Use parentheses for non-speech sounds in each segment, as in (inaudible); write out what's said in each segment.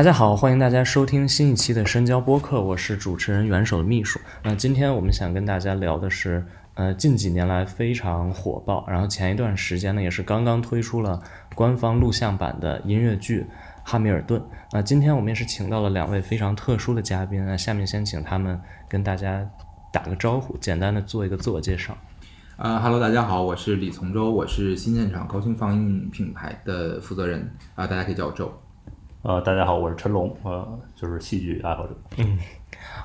大家好，欢迎大家收听新一期的深交播客，我是主持人元首的秘书。那今天我们想跟大家聊的是，呃，近几年来非常火爆，然后前一段时间呢也是刚刚推出了官方录像版的音乐剧《哈密尔顿》。那今天我们也是请到了两位非常特殊的嘉宾，那下面先请他们跟大家打个招呼，简单的做一个自我介绍。啊哈喽，大家好，我是李从周，我是新现场高清放映品牌的负责人啊，大家可以叫我周。呃，大家好，我是陈龙，呃，就是戏剧爱好者。嗯，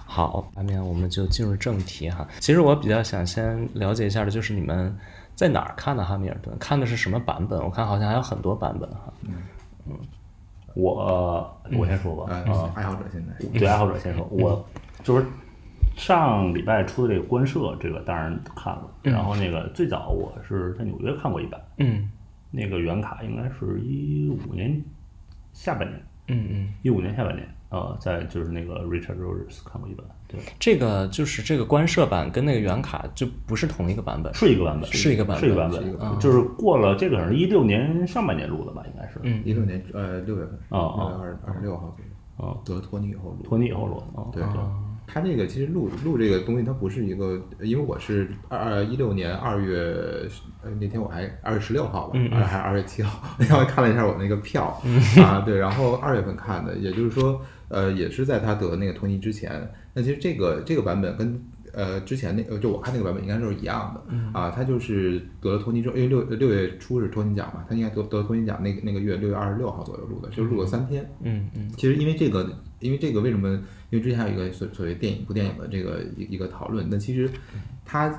好，下面我们就进入正题哈。其实我比较想先了解一下的就是你们在哪儿看的《哈密尔顿》，看的是什么版本？我看好像还有很多版本哈。嗯嗯，我我先说吧，啊，爱好者现在对爱好者先说，我就是上礼拜出的这个官社，这个当然看了。然后那个最早我是在纽约看过一版，嗯，那个原卡应该是一五年下半年。嗯嗯，一五年下半年，呃，在就是那个 Richard Rogers 看过一本，对，这个就是这个官摄版跟那个原卡就不是同一个版本，是一个版本，是一个版本，是一个版本，就是过了这个是一六年上半年录的吧，应该是，嗯，一六年呃六月份，啊啊，二二十六号左右，啊，得托尼以后录，托尼以后录，啊，对对。他这个其实录录这个东西，它不是一个，因为我是二一六年二月，呃那天我还二月十六号吧，还是二月七号，那天我看了一下我那个票。啊，对，然后二月份看的，也就是说，呃，也是在他得那个托尼之前。那其实这个这个版本跟呃之前那呃就我看那个版本应该都是一样的。啊，他就是得了托尼之后，因为六六月初是托尼奖嘛，他应该得得了托尼奖那个那个月六月二十六号左右录的，就录了三天。嗯嗯，其实因为这个，因为这个为什么？因为之前还有一个所所谓电影部电影的这个一一个讨论，那其实它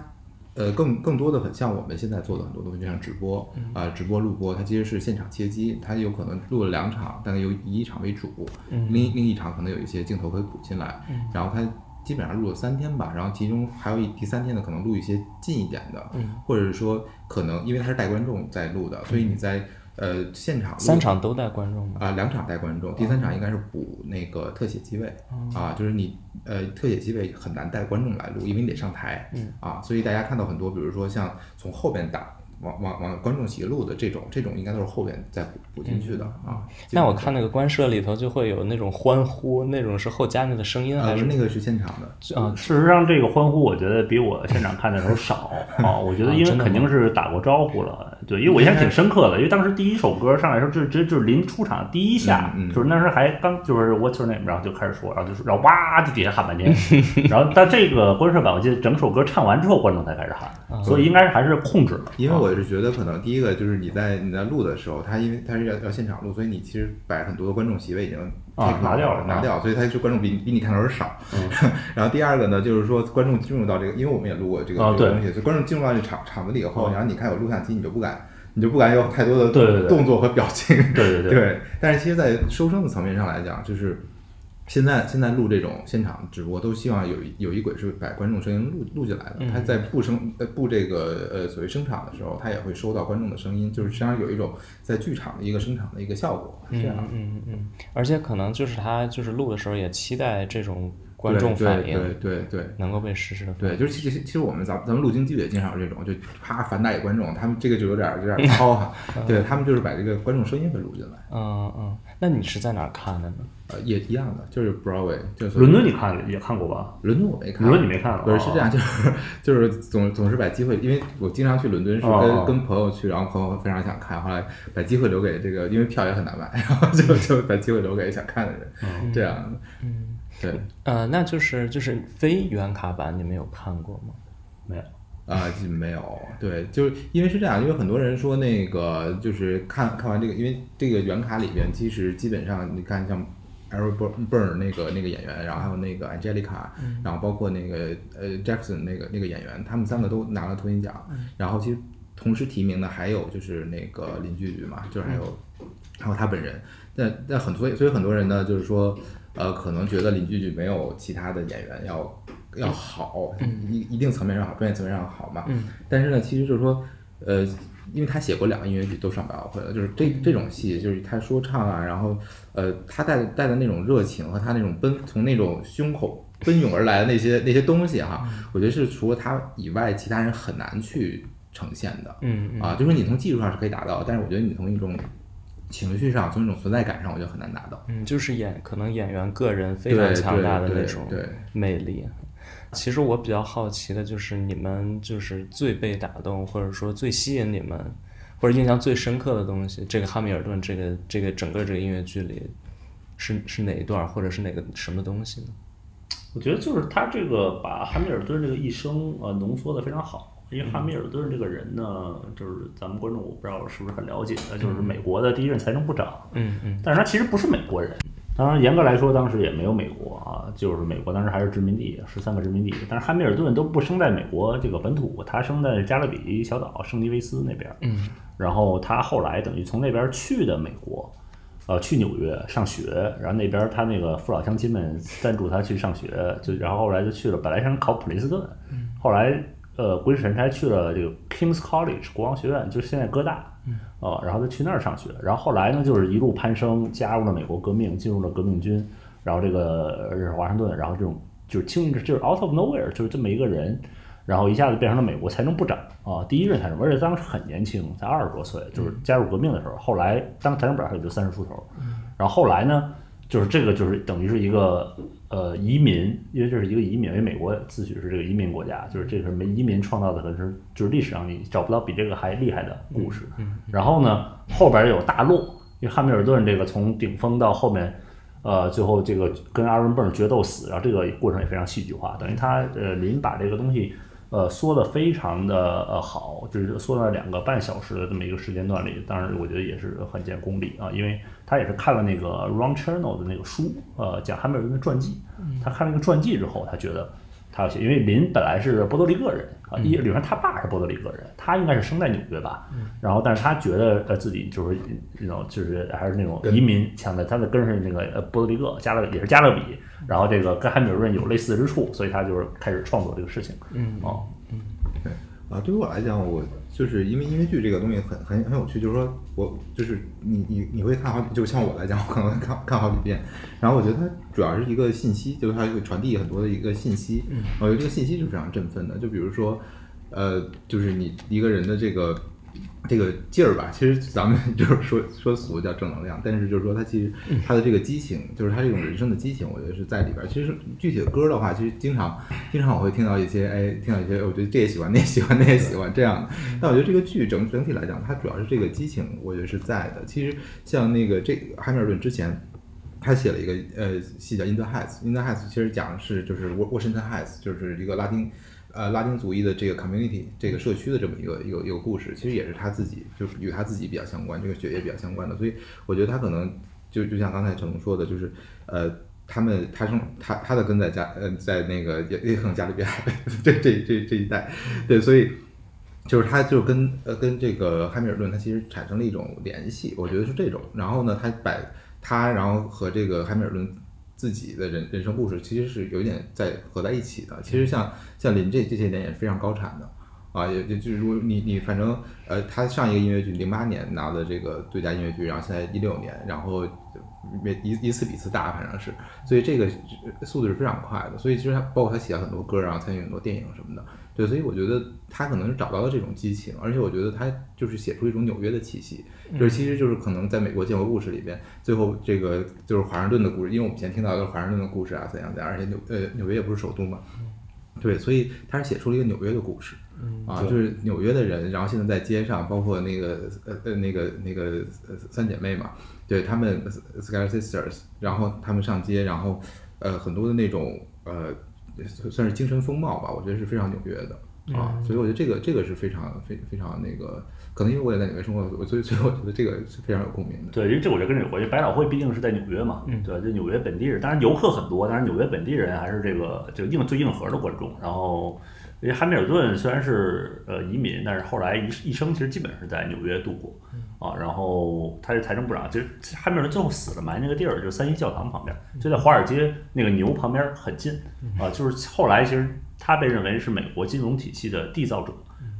呃更更多的很像我们现在做的很多东西，就像直播啊，直播录播，它其实是现场切机，它有可能录了两场，大概由以一场为主，另另一场可能有一些镜头可以补进来，然后它基本上录了三天吧，然后其中还有一第三天呢，可能录一些近一点的，或者是说可能因为它是带观众在录的，所以你在。呃，现场三场都带观众吗？啊，两场带观众，第三场应该是补那个特写机位啊，就是你呃特写机位很难带观众来录，因为你得上台啊，所以大家看到很多，比如说像从后边打。往往往观众席录的这种，这种应该都是后边再补补进去的啊。那我看那个官摄里头就会有那种欢呼，那种是后加那个声音还是那个是现场的？啊，事实上这个欢呼我觉得比我现场看的时候少 (laughs) 啊。我觉得因为肯定是打过招呼了，对，因为我印象挺深刻的，因为当时第一首歌上来时候就直接就是临出场第一下，就是那时候还刚就是 What's your name，然后就开始说，然后就是，然后哇就底下喊半天，(laughs) 然后但这个观众版我记得整首歌唱完之后观众才开始喊，所以应该是还是控制了，因为我。我是觉得可能第一个就是你在你在录的时候，他因为他是要要现场录，所以你其实摆很多的观众席位已经拿掉了，拿掉，所以他是观众比比你看的人少。(laughs) 然后第二个呢，就是说观众进入到这个，因为我们也录过这个这个东西，所以观众进入到这场场子里以后，然后你看有录像机，你就不敢，你就不敢有太多的动作和表情。对对 (laughs) 对。但是其实，在收声的层面上来讲，就是。现在现在录这种现场直播，都希望有有一轨是把观众声音录录进来的。他在布声呃布这个呃所谓声场的时候，他也会收到观众的声音，就是实际上有一种在剧场的一个声场的一个效果。这样，嗯嗯，而且可能就是他就是录的时候也期待这种。观众反应，对对对，能够被实时的，对，就是其实其实我们咱咱们录京剧也经常有这种，就啪反打给观众，他们这个就有点有点糙 (laughs) 哈，对他们就是把这个观众声音给录进来。嗯嗯，那你是在哪儿看的呢？呃，也一样的，就是 Broadway，就是伦敦，你看也看过吧？伦敦我没看，伦敦你没看，不是是这样，就是就是总总是把机会，因为我经常去伦敦是跟跟朋友去，然后朋友非常想看，后来把机会留给这个，因为票也很难买，然后就就把机会留给想看的人，这样的，嗯。对，呃，那就是就是非原卡版，你们有看过吗？没有啊，没有。对，就是因为是这样，因为很多人说那个就是看看完这个，因为这个原卡里边其实基本上你看像 Aaron Burr 那个那个演员，然后还有那个 Angelica，然后包括那个呃 Jackson 那个那个演员，他们三个都拿了托尼奖。然后其实同时提名的还有就是那个林俊杰嘛，就是还有还有他本人。那那很所以所以很多人呢就是说。呃，可能觉得林俊杰没有其他的演员要要好，一一定层面上好，专业层面上好嘛。嗯。但是呢，其实就是说，呃，因为他写过两个音乐剧都上百老汇了，就是这这种戏，就是他说唱啊，然后呃，他带带的那种热情和他那种奔从那种胸口奔涌而来的那些那些东西哈，我觉得是除了他以外，其他人很难去呈现的。嗯啊，就是你从技术上是可以达到，但是我觉得你从一种情绪上，从那种存在感上，我觉得很难达到。嗯，就是演可能演员个人非常强大的那种魅力。其实我比较好奇的就是你们就是最被打动，或者说最吸引你们，或者印象最深刻的东西。这个《汉密尔顿》这个这个整个这个音乐剧里是是哪一段，或者是哪个什么东西呢？我觉得就是他这个把汉密尔顿这个一生呃浓缩的非常好。因为汉密尔顿这个人呢，就是咱们观众我不知道是不是很了解，就是美国的第一任财政部长。嗯嗯。但是他其实不是美国人。当然，严格来说，当时也没有美国啊，就是美国当时还是殖民地，十三个殖民地。但是汉密尔顿都不生在美国这个本土，他生在加勒比小岛圣尼维斯那边。嗯。然后他后来等于从那边去的美国，呃，去纽约上学。然后那边他那个父老乡亲们赞助他去上学，就然后后来就去了，本来想考普林斯顿，后来。呃，鬼使神差去了这个 King's College 国王学院，就是现在哥大，呃，然后他去那儿上学，然后后来呢，就是一路攀升，加入了美国革命，进入了革命军，然后这个是华盛顿，然后这种就是轻易就是 out of nowhere，就是这么一个人，然后一下子变成了美国财政部长啊，第一任财政部，而且当时很年轻，才二十多岁，就是加入革命的时候，后来当财政部长也就三十出头，然后后来呢？就是这个，就是等于是一个呃移民，因为这是一个移民，因为美国自诩是这个移民国家，就是这是没移民创造的，可能是就是历史上你找不到比这个还厉害的故事。然后呢，后边有大陆，因为汉密尔顿这个从顶峰到后面，呃，最后这个跟阿伦·贝尔决斗死，然后这个过程也非常戏剧化，等于他呃临把这个东西。呃，缩的非常的呃好，就是缩在两个半小时的这么一个时间段里，当然我觉得也是很见功力啊，因为他也是看了那个 Ron Chernow 的那个书，呃，讲汉密尔顿的传记，他看了那个传记之后，他觉得他要写，因为林本来是波多黎各人啊，一里面他爸是波多黎各人，他应该是生在纽约吧，然后但是他觉得呃自己就是那种就是还是那种移民强的，他的根是那个呃波多黎各加勒也是加勒比。然后这个跟汉密尔顿有类似之处，所以他就是开始创作这个事情。嗯哦，嗯，对。啊，对于我来讲，我就是因为音乐剧这个东西很很很有趣，就是说我就是你你你会看好，就像我来讲，我可能会看看好几遍。然后我觉得它主要是一个信息，就是它会传递很多的一个信息。嗯，我觉得这个信息是非常振奋的。就比如说，呃，就是你一个人的这个。这个劲儿吧，其实咱们 (laughs) 就是说说俗叫正能量，但是就是说他其实他的这个激情，就是他这种人生的激情，我觉得是在里边。其实具体的歌的话，其实经常经常我会听到一些，哎，听到一些，我觉得这也喜欢，那也喜欢，那也喜欢这样的。但我觉得这个剧整整体来讲，它主要是这个激情，我觉得是在的。其实像那个这汉密尔顿之前，他写了一个呃戏叫《In the Heights》，《In the Heights》其实讲的是就是沃沃什顿 Heights，就是一个拉丁。呃，拉丁族裔的这个 community 这个社区的这么一个一个一个故事，其实也是他自己，就是与他自己比较相关，这个血液比较相关的。所以我觉得他可能就就像刚才陈龙说的，就是呃，他们他生他他的根在加呃在那个也也可能加勒比海这这这这一带，对，所以就是他就跟呃跟这个汉密尔顿他其实产生了一种联系，我觉得是这种。然后呢，他把他然后和这个汉密尔顿。自己的人人生故事其实是有一点在合在一起的。其实像像林这这些年也是非常高产的啊，也就就是说你你反正呃，他上一个音乐剧零八年拿的这个最佳音乐剧，然后现在一六年，然后每一一次比一次大，反正是，所以这个速度是非常快的。所以其实他包括他写了很多歌，然后参与很多电影什么的。对，所以我觉得他可能是找到了这种激情，而且我觉得他就是写出一种纽约的气息，就是其实就是可能在美国建国故事里边，最后这个就是华盛顿的故事，因为我们以前听到的是华盛顿的故事啊，怎样怎样，而且纽呃纽约也不是首都嘛，对，所以他是写出了一个纽约的故事，啊，就是纽约的人，然后现在在街上，包括那个呃呃那个那个三姐妹嘛，对他们 Sky Sisters，然后他们上街，然后呃很多的那种呃。算是精神风貌吧，我觉得是非常纽约的啊，所以我觉得这个这个是非常非非常那个，可能因为我也在纽约生活，我所以所以我觉得这个是非常有共鸣的。对，因为这我觉得跟这，百老汇毕竟是在纽约嘛，对，就纽约本地人，当然游客很多，但是纽约本地人还是这个就硬最硬核的观众，然后。因为汉密尔顿虽然是呃移民，但是后来一一生其实基本是在纽约度过啊。然后他是财政部长，就是汉密尔顿最后死了埋那个地儿就是三一教堂旁边，就在华尔街那个牛旁边很近啊。就是后来其实他被认为是美国金融体系的缔造者。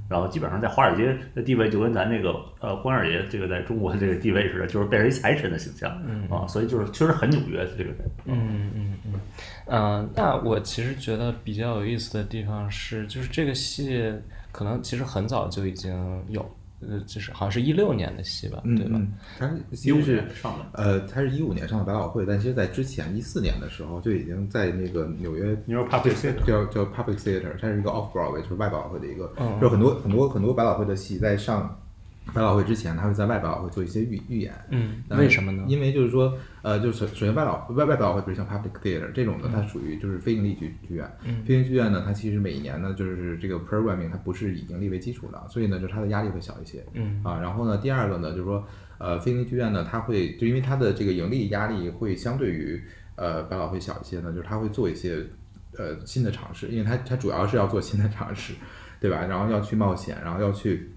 然后基本上在华尔街的地位就跟咱那个呃关二爷这个在中国的这个地位似的，就是变成一财神的形象啊，所以就是确实很纽约这个人。嗯嗯嗯嗯。那我其实觉得比较有意思的地方是，就是这个戏可能其实很早就已经有呃，就是好像是一六年的戏吧，对吧？他其实是上呃，他是一五年上的百老汇，但其实在之前一四年的时候就已经在那个纽约叫叫 Public Theater，它是一个 Off Broadway，就是外百老汇的一个，就很多很多很多百老汇的戏在上。百老汇之前，他会在外百老汇做一些预预演。嗯，为什么呢？因为就是说，呃，就是首先，外老外外百老汇不是像 Public Theater 这种的，它属于就是非盈利剧剧院。嗯，非盈利剧院呢，它其实每一年呢，就是这个 programming 它不是以盈利为基础的，所以呢，就它的压力会小一些。嗯，啊，然后呢，第二个呢，就是说，呃，非盈利剧院呢，它会就因为它的这个盈利压力会相对于呃百老汇小一些呢，就是它会做一些呃新的尝试，因为它它主要是要做新的尝试，对吧？然后要去冒险，然后要去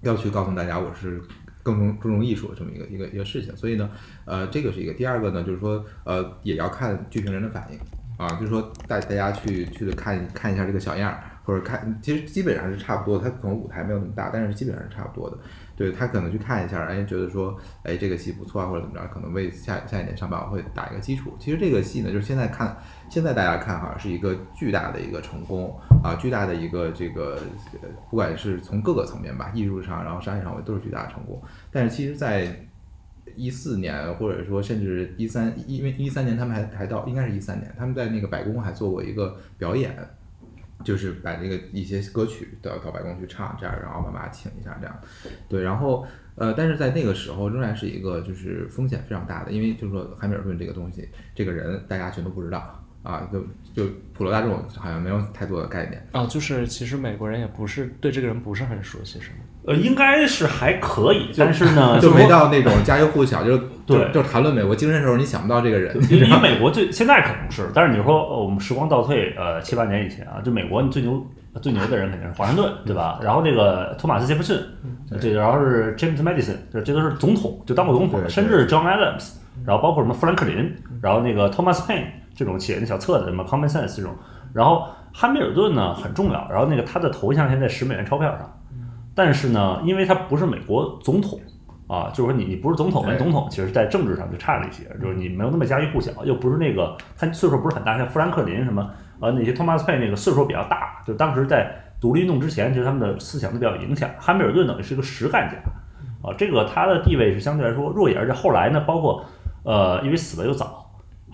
要去告诉大家我是。更重注重艺术的这么一个一个一个事情，所以呢，呃，这个是一个。第二个呢，就是说，呃，也要看剧评人的反应啊，就是说带大家去去的看看一下这个小样儿，或者看，其实基本上是差不多，它可能舞台没有那么大，但是基本上是差不多的。对他可能去看一下，哎，觉得说，哎，这个戏不错啊，或者怎么着，可能为下下一年上百老汇打一个基础。其实这个戏呢，就是现在看，现在大家看哈，是一个巨大的一个成功啊，巨大的一个这个，不管是从各个层面吧，艺术上，然后商业上，都是巨大的成功。但是其实，在一四年，或者说甚至一三，因为一三年他们还还到，应该是一三年，他们在那个白宫还做过一个表演。就是把这个一些歌曲到到白宫去唱，这样，然后把妈请一下，这样，对，然后呃，但是在那个时候仍然是一个就是风险非常大的，因为就是说汉密尔顿这个东西，这个人大家全都不知道。啊，就就普罗大众好像没有太多的概念啊，就是其实美国人也不是对这个人不是很熟悉，是吗？呃，应该是还可以，但是呢，就没到那种家喻户晓，就对，就谈论美国精神的时候，你想不到这个人。以美国最现在可能是，但是你说我们时光倒退呃七八年以前啊，就美国你最牛最牛的人肯定是华盛顿，对吧？然后那个托马斯杰弗逊，这然后是 James Madison，这这都是总统，就当过总统，甚至 John Adams，然后包括什么富兰克林，然后那个 Thomas Paine。这种写的小册子，什么 Common Sense 这种，然后汉密尔顿呢很重要，然后那个他的头像现在十美元钞票上，但是呢，因为他不是美国总统啊，就是说你你不是总统，总统其实在政治上就差了一些，就是你没有那么家喻户晓，又不是那个他岁数不是很大，像富兰克林什么呃那些托马斯佩那个岁数比较大，就当时在独立运动之前，其实他们的思想都比较有影响。汉密尔顿等于是个实干家啊，这个他的地位是相对来说弱一点，而且后来呢，包括呃因为死的又早。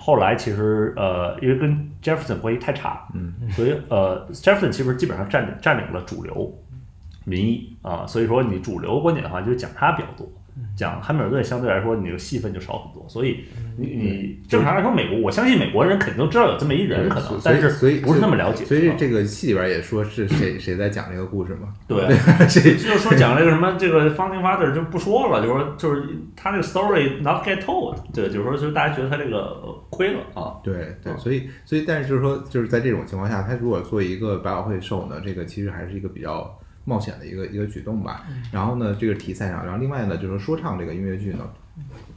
后来其实呃，因为跟 Jefferson 关系太差，嗯，所以呃，Jefferson 其实基本上占领占领了主流民意啊，所以说你主流观点的话，就是讲他比较多。讲汉密尔顿相对来说，你的戏份就少很多，所以你你正常来说，美国我相信美国人肯定都知道有这么一人可能，但是所以不是那么了解。所以这个戏里边也说是谁谁在讲这个故事嘛？(laughs) 对，就是说讲这个什么这个 Founding Father 就不说了，就是说就是他这个 story not get told，对，就是说就是大家觉得他这个亏了啊。对对，所以所以但是就是说就是在这种情况下，他如果做一个百老汇 show 呢，这个其实还是一个比较。冒险的一个一个举动吧，然后呢，这个题材上，然后另外呢，就是说唱这个音乐剧呢，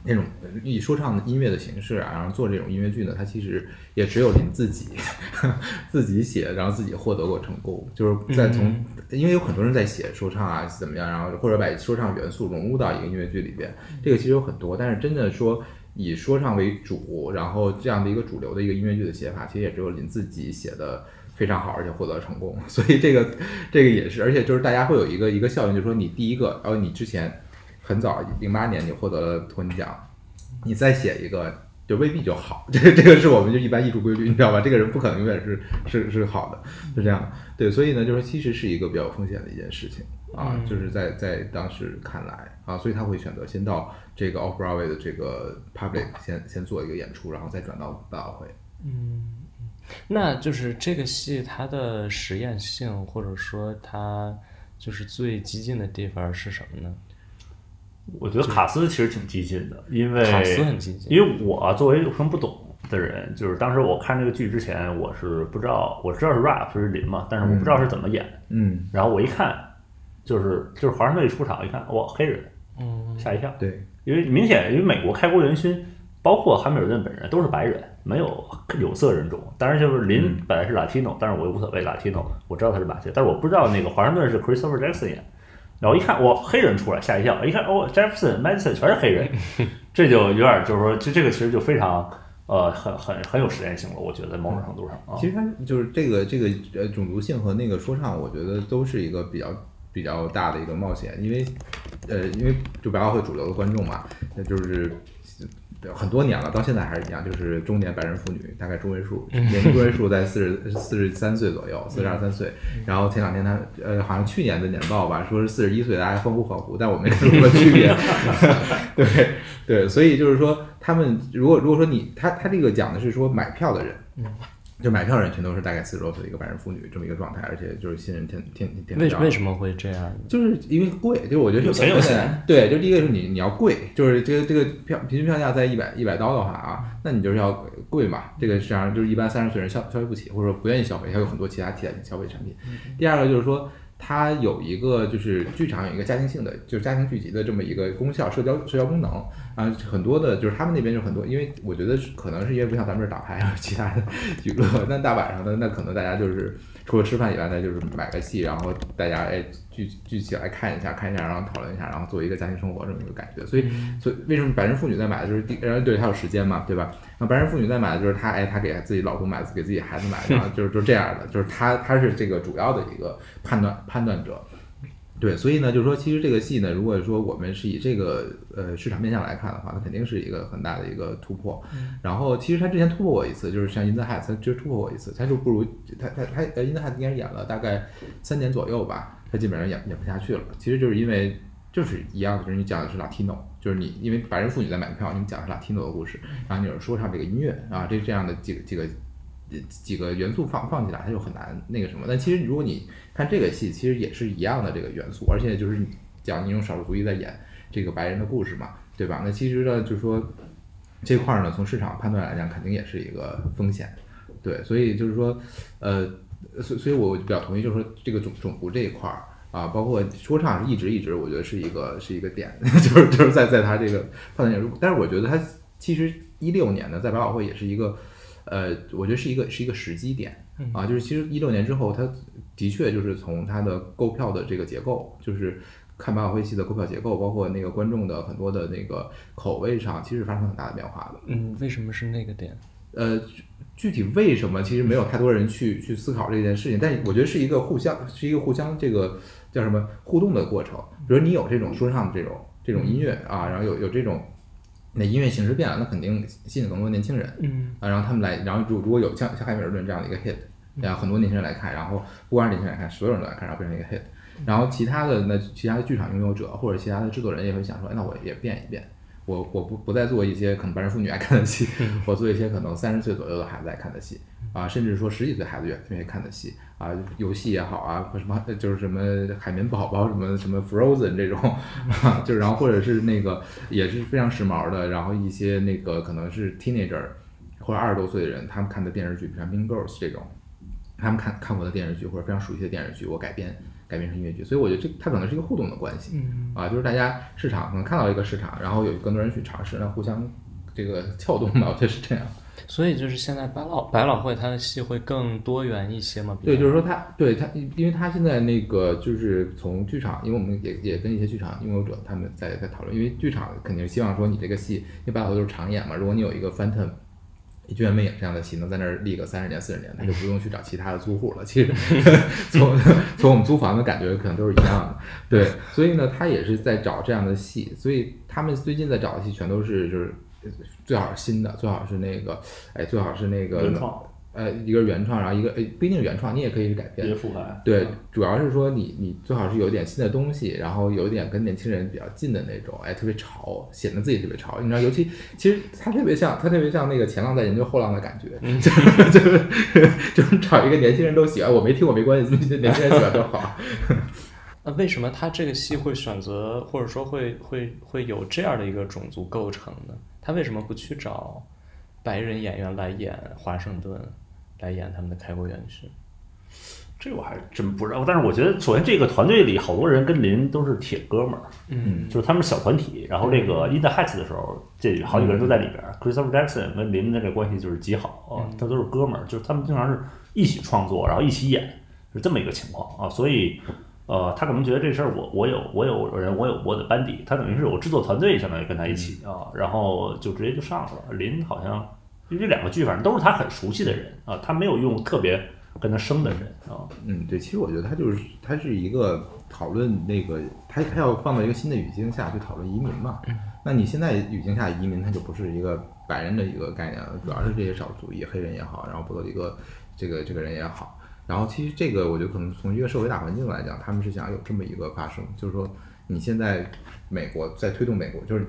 那种以说唱的音乐的形式啊，然后做这种音乐剧呢，它其实也只有您自己 (laughs) 自己写，然后自己获得过成功，就是在从，因为有很多人在写说唱啊怎么样，然后或者把说唱元素融入到一个音乐剧里边，这个其实有很多，但是真的说以说唱为主，然后这样的一个主流的一个音乐剧的写法，其实也只有您自己写的。非常好，而且获得成功，(laughs) 所以这个这个也是，而且就是大家会有一个一个效应，就是说你第一个，然后你之前很早零八年你获得了托尼奖，你再写一个就未必就好，(laughs) 这个这个是我们就一般艺术规律，你知道吧？这个人不可能永远是是是好的，是这样。对，所以呢，就是其实是一个比较有风险的一件事情啊，就是在在当时看来啊，所以他会选择先到这个 Off Broadway 的这个 Public 先先做一个演出，然后再转到百老汇。嗯。那就是这个戏它的实验性，或者说它就是最激进的地方是什么呢？我觉得卡斯其实挺激进的，因为卡斯很激进。因为我作为什么不懂的人，就是当时我看这个剧之前，我是不知道，我知道是 rap 是林嘛，但是我不知道是怎么演。嗯。然后我一看，就是就是华盛顿一出场，一看哇，黑人，嗯，吓一跳。对，因为明显，因为美国开国元勋。包括汉密尔顿本人都是白人，没有有色人种。当然，就是林本来是 Latino，但是我又无所谓 Latino，我知道他是马歇，但是我不知道那个华盛顿是 Christopher Jackson 演。然后一看，我，黑人出来吓一跳。一看，哦，Jefferson、Madison 全是黑人，(laughs) 这就有点就是说，就这个其实就非常呃很很很有实验性了。我觉得某种程度上，其实它就是这个这个呃种族性和那个说唱，我觉得都是一个比较比较大的一个冒险，因为呃，因为就百老汇主流的观众嘛，那就是。很多年了，到现在还是一样，就是中年白人妇女，大概中位数，年龄中位数在四十四十三岁左右，四十二三岁。然后前两天他呃，好像去年的年报吧，说是四十一岁，大家欢呼欢呼，但我没看出什么区别。(laughs) (laughs) 对对，所以就是说，他们如果如果说你他他这个讲的是说买票的人。就买票人全都是大概四十多岁的一个白人妇女这么一个状态，而且就是新人天天天为为什么会这样？就是因为贵，就是我觉得有钱有钱。对，就第一个是你你要贵，就是这个这个票平均票价在一百一百刀的话啊，那你就是要贵嘛。这个实际上就是一般三十岁人消消费不起，或者说不愿意消费，还有很多其他替代性消费产品。第二个就是说。它有一个就是剧场有一个家庭性的，就是家庭聚集的这么一个功效，社交社交功能。啊，很多的就是他们那边就很多，因为我觉得可能是因为不像咱们这打牌啊，其他的娱乐，那大晚上的那可能大家就是除了吃饭以外，呢就是买个戏，然后大家哎。聚聚起来看一下，看一下，然后讨论一下，然后做一个家庭生活这么一个感觉。所以，所以为什么白人妇女在买的就是第，然后对她有时间嘛，对吧？那白人妇女在买的就是她，哎，她给自己老公买，给自己孩子买，然后就是就这样的，就是她，她是这个主要的一个判断判断者。对，所以呢，就是说，其实这个戏呢，如果说我们是以这个呃市场面向来看的话，它肯定是一个很大的一个突破。然后，其实他之前突破过一次，就是像《In the Heights》，他就突破过一次，他就不如他他他呃《In the Heights》应该是演了大概三年左右吧。他基本上演演不下去了，其实就是因为就是一样的，就是你讲的是 Latino，就是你因为白人妇女在买票，你讲的是 Latino 的故事，然后你有说唱这个音乐啊，这这样的几个几个几个元素放放起来，它就很难那个什么。但其实如果你看这个戏，其实也是一样的这个元素，而且就是讲你用少数族裔在演这个白人的故事嘛，对吧？那其实呢，就是说这块儿呢，从市场判断来讲，肯定也是一个风险，对，所以就是说，呃。所所以，我比较同意，就是说这个种种族这一块儿啊，包括说唱一直一直，我觉得是一个是一个点，就 (laughs) 是就是在在他这个判断但是我觉得他其实一六年呢，在百老汇也是一个，呃，我觉得是一个是一个时机点啊，就是其实一六年之后，它的确就是从它的购票的这个结构，就是看百老汇戏的购票结构，包括那个观众的很多的那个口味上，其实发生很大的变化的。嗯，为什么是那个点？呃。具体为什么，其实没有太多人去去思考这件事情，但我觉得是一个互相是一个互相这个叫什么互动的过程。比如你有这种说唱的这种这种音乐啊，然后有有这种那音乐形式变了，那肯定吸引更多年轻人，嗯。啊，然后他们来，然后如如果有像像海米尔顿这样的一个 hit，然后很多年轻人来看，然后不光是年轻人来看，所有人都来看，然后变成一个 hit，然后其他的那其他的剧场拥有者或者其他的制作人也会想说，哎，那我也变一变。我我不不再做一些可能白人妇女爱看的戏，我做一些可能三十岁左右的孩子爱看的戏啊，甚至说十几岁孩子愿愿意看的戏啊，游戏也好啊，或什么就是什么海绵宝宝什么什么 Frozen 这种，啊就然后或者是那个也是非常时髦的，然后一些那个可能是 teenager 或者二十多岁的人，他们看的电视剧，比如像 Mean Girls 这种，他们看看过的电视剧或者非常熟悉的电视剧，我改编。改编成音乐剧，所以我觉得这它可能是一个互动的关系，啊，就是大家市场可能看到一个市场，然后有更多人去尝试，那互相这个 (laughs) 撬动嘛，我觉得是这样。所以就是现在百老百老汇它的戏会更多元一些嘛？对，就是说它对它，因为它现在那个就是从剧场，因为我们也也跟一些剧场拥有者他们在在讨论，因为剧场肯定希望说你这个戏，因为百老汇都是长演嘛，如果你有一个 Phantom。剧院魅影这样的戏能在那儿立个三十年四十年，他就不用去找其他的租户了。其实 (laughs) 从从我们租房的感觉可能都是一样的。对，所以呢，他也是在找这样的戏。所以他们最近在找的戏全都是就是最好是新的，最好是那个哎，最好是那个。呃，一个原创，然后一个诶，不一定原创，你也可以改编。对，主要是说你你最好是有点新的东西，然后有点跟年轻人比较近的那种，哎，特别潮，显得自己特别潮。你知道，尤其其实他特别像，他特别像那个前浪在研究后浪的感觉，就是就是就是找一个年轻人都喜欢，我没听过没关系，年轻人喜欢就好。(laughs) 那为什么他这个戏会选择，或者说会会会有这样的一个种族构成呢？他为什么不去找？白人演员来演华盛顿，来演他们的开国元勋，这我还真不知道。但是我觉得，首先这个团队里好多人跟林都是铁哥们儿，嗯，就是他们小团体。然后这个《In the Heights》的时候，这好几个人都在里边。Christopher Jackson 跟林的这关系就是极好，他都是哥们儿，就是他们经常是一起创作，然后一起演，是这么一个情况啊。所以。呃，他可能觉得这事儿我我有我有人我有我的班底，他等于是有制作团队，相当于跟他一起啊，然后就直接就上了。林好像因为这两个剧反正都是他很熟悉的人啊，他没有用特别跟他生的人啊。嗯，对，其实我觉得他就是他是一个讨论那个他他要放到一个新的语境下去讨论移民嘛。那你现在语境下移民，它就不是一个白人的一个概念了，主要是这些少数族裔，黑人也好，然后波多黎各这个这个人也好。然后其实这个我觉得可能从一个社会大环境来讲，他们是想有这么一个发生，就是说你现在美国在推动美国，就是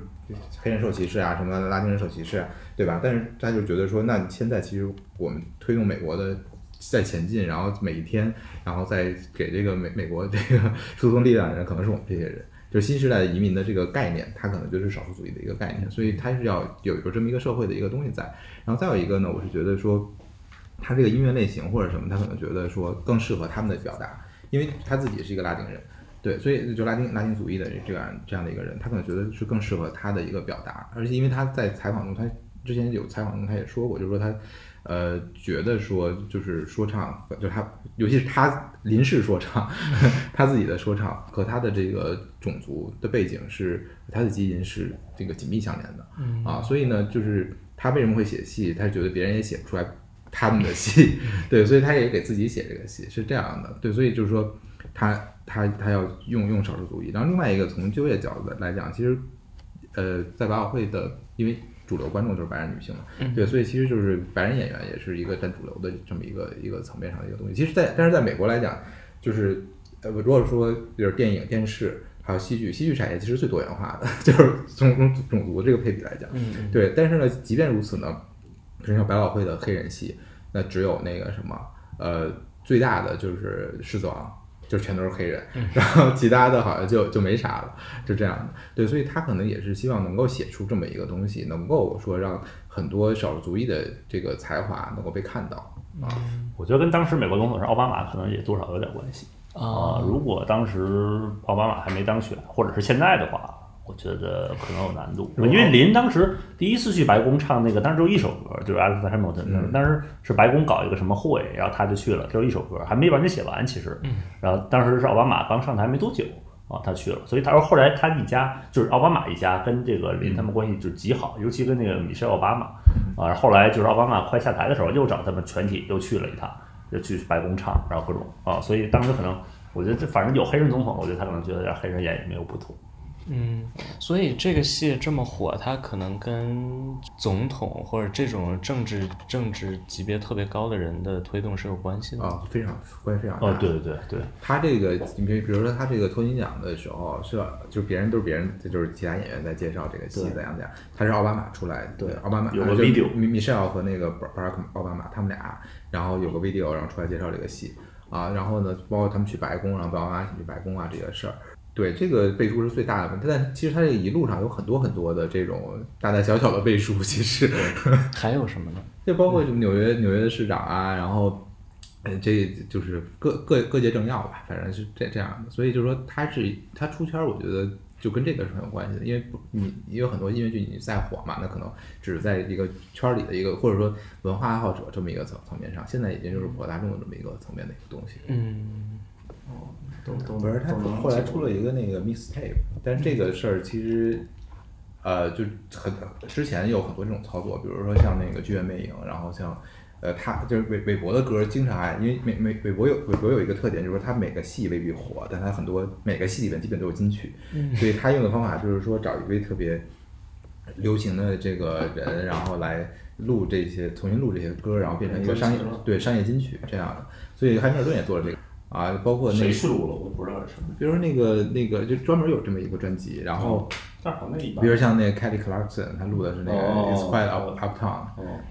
黑人受歧视啊，什么拉丁人受歧视，对吧？但是他就觉得说，那现在其实我们推动美国的在前进，然后每一天，然后再给这个美美国这个 (laughs) 输送力量的人，可能是我们这些人。就是新时代移民的这个概念，它可能就是少数主义的一个概念，所以它是要有有这么一个社会的一个东西在。然后再有一个呢，我是觉得说，他这个音乐类型或者什么，他可能觉得说更适合他们的表达，因为他自己是一个拉丁人，对，所以就拉丁拉丁主义的这样这样的一个人，他可能觉得是更适合他的一个表达。而且因为他在采访中，他之前有采访中他也说过，就是说他。呃，觉得说就是说唱，就他，尤其是他临时说唱，(laughs) 他自己的说唱和他的这个种族的背景是他的基因是这个紧密相连的，啊，所以呢，就是他为什么会写戏，他觉得别人也写不出来他们的戏，(laughs) 对，所以他也给自己写这个戏是这样的，对，所以就是说他他他要用用少数族裔，然后另外一个从就业角度来讲，其实呃，在百老汇的，因为。主流观众就是白人女性嘛，对，所以其实就是白人演员也是一个占主流的这么一个一个层面上的一个东西。其实，在但是在美国来讲，就是呃，如果说就是电影、电视还有戏剧，戏剧产业其实最多元化的，(laughs) 就是从从种族这个配比来讲，对。但是呢，即便如此呢，就像百老汇的黑人戏，那只有那个什么，呃，最大的就是狮子王。就全都是黑人，(laughs) 然后其他的好像就就没啥了，就这样的。对，所以他可能也是希望能够写出这么一个东西，能够说让很多少数族裔的这个才华能够被看到啊。我觉得跟当时美国总统是奥巴马可能也多少有点关系啊。如果当时奥巴马还没当选，或者是现在的话。我觉得可能有难度，因为林当时第一次去白宫唱那个，当时就一首歌，就是《Alex Hamilton》。当时是白宫搞一个什么会，然后他就去了，就一首歌，还没完全写完其实。然后当时是奥巴马刚上台没多久啊，他去了，所以他说后来他一家就是奥巴马一家跟这个林他们关系就极好，尤其跟那个米歇尔奥巴马啊。后来就是奥巴马快下台的时候，又找他们全体又去了一趟，就去白宫唱，然后各种啊。所以当时可能我觉得这反正有黑人总统，我觉得他可能觉得黑人演也没有不妥。嗯，所以这个戏这么火，它可能跟总统或者这种政治政治级别特别高的人的推动是有关系的。啊，非常关系非常大。哦，对对对。对，他这个你比比如说他这个托尼奖的时候是，就别人都是别人，这就是其他演员在介绍这个戏怎样讲，他是奥巴马出来，对。奥巴马有个 video，米米歇尔和那个巴拉克奥巴马他们俩，然后有个 video，然后出来介绍这个戏。啊，然后呢，包括他们去白宫，然后奥巴马去白宫啊这些事儿。对这个背书是最大的问题，但其实他这一路上有很多很多的这种大大小小的背书，其实 (laughs) 还有什么呢？就包括什么纽约纽约的市长啊，然后，呃，这就是各各各界政要吧，反正是这这样的。所以就是说他是他出圈，我觉得就跟这个是很有关系的，因为你有很多音乐剧你再火嘛，那可能只是在一个圈里的一个或者说文化爱好者这么一个层层面上，现在已经就是普罗大众的这么一个层面的一个东西。嗯，哦。不是他后来出了一个那个 mixtape，但是这个事儿其实，呃，就很之前有很多这种操作，比如说像那个剧院魅影，然后像，呃，他就是韦韦伯的歌经常爱，因为韦韦韦伯有韦伯有一个特点，就是说他每个戏未必火，但他很多每个戏里面基本都有金曲，所以他用的方法就是说找一位特别流行的这个人，然后来录这些重新录这些歌，然后变成一个商业对商业金曲这样的，所以汉密尔顿也做了这个。啊，包括那谁去录了，我都不知道是什么。比如说那个那个，就专门有这么一个专辑，然后，但好那一比如像那个 Kelly Clarkson，他录的是那个 It's Quite Up Uptown，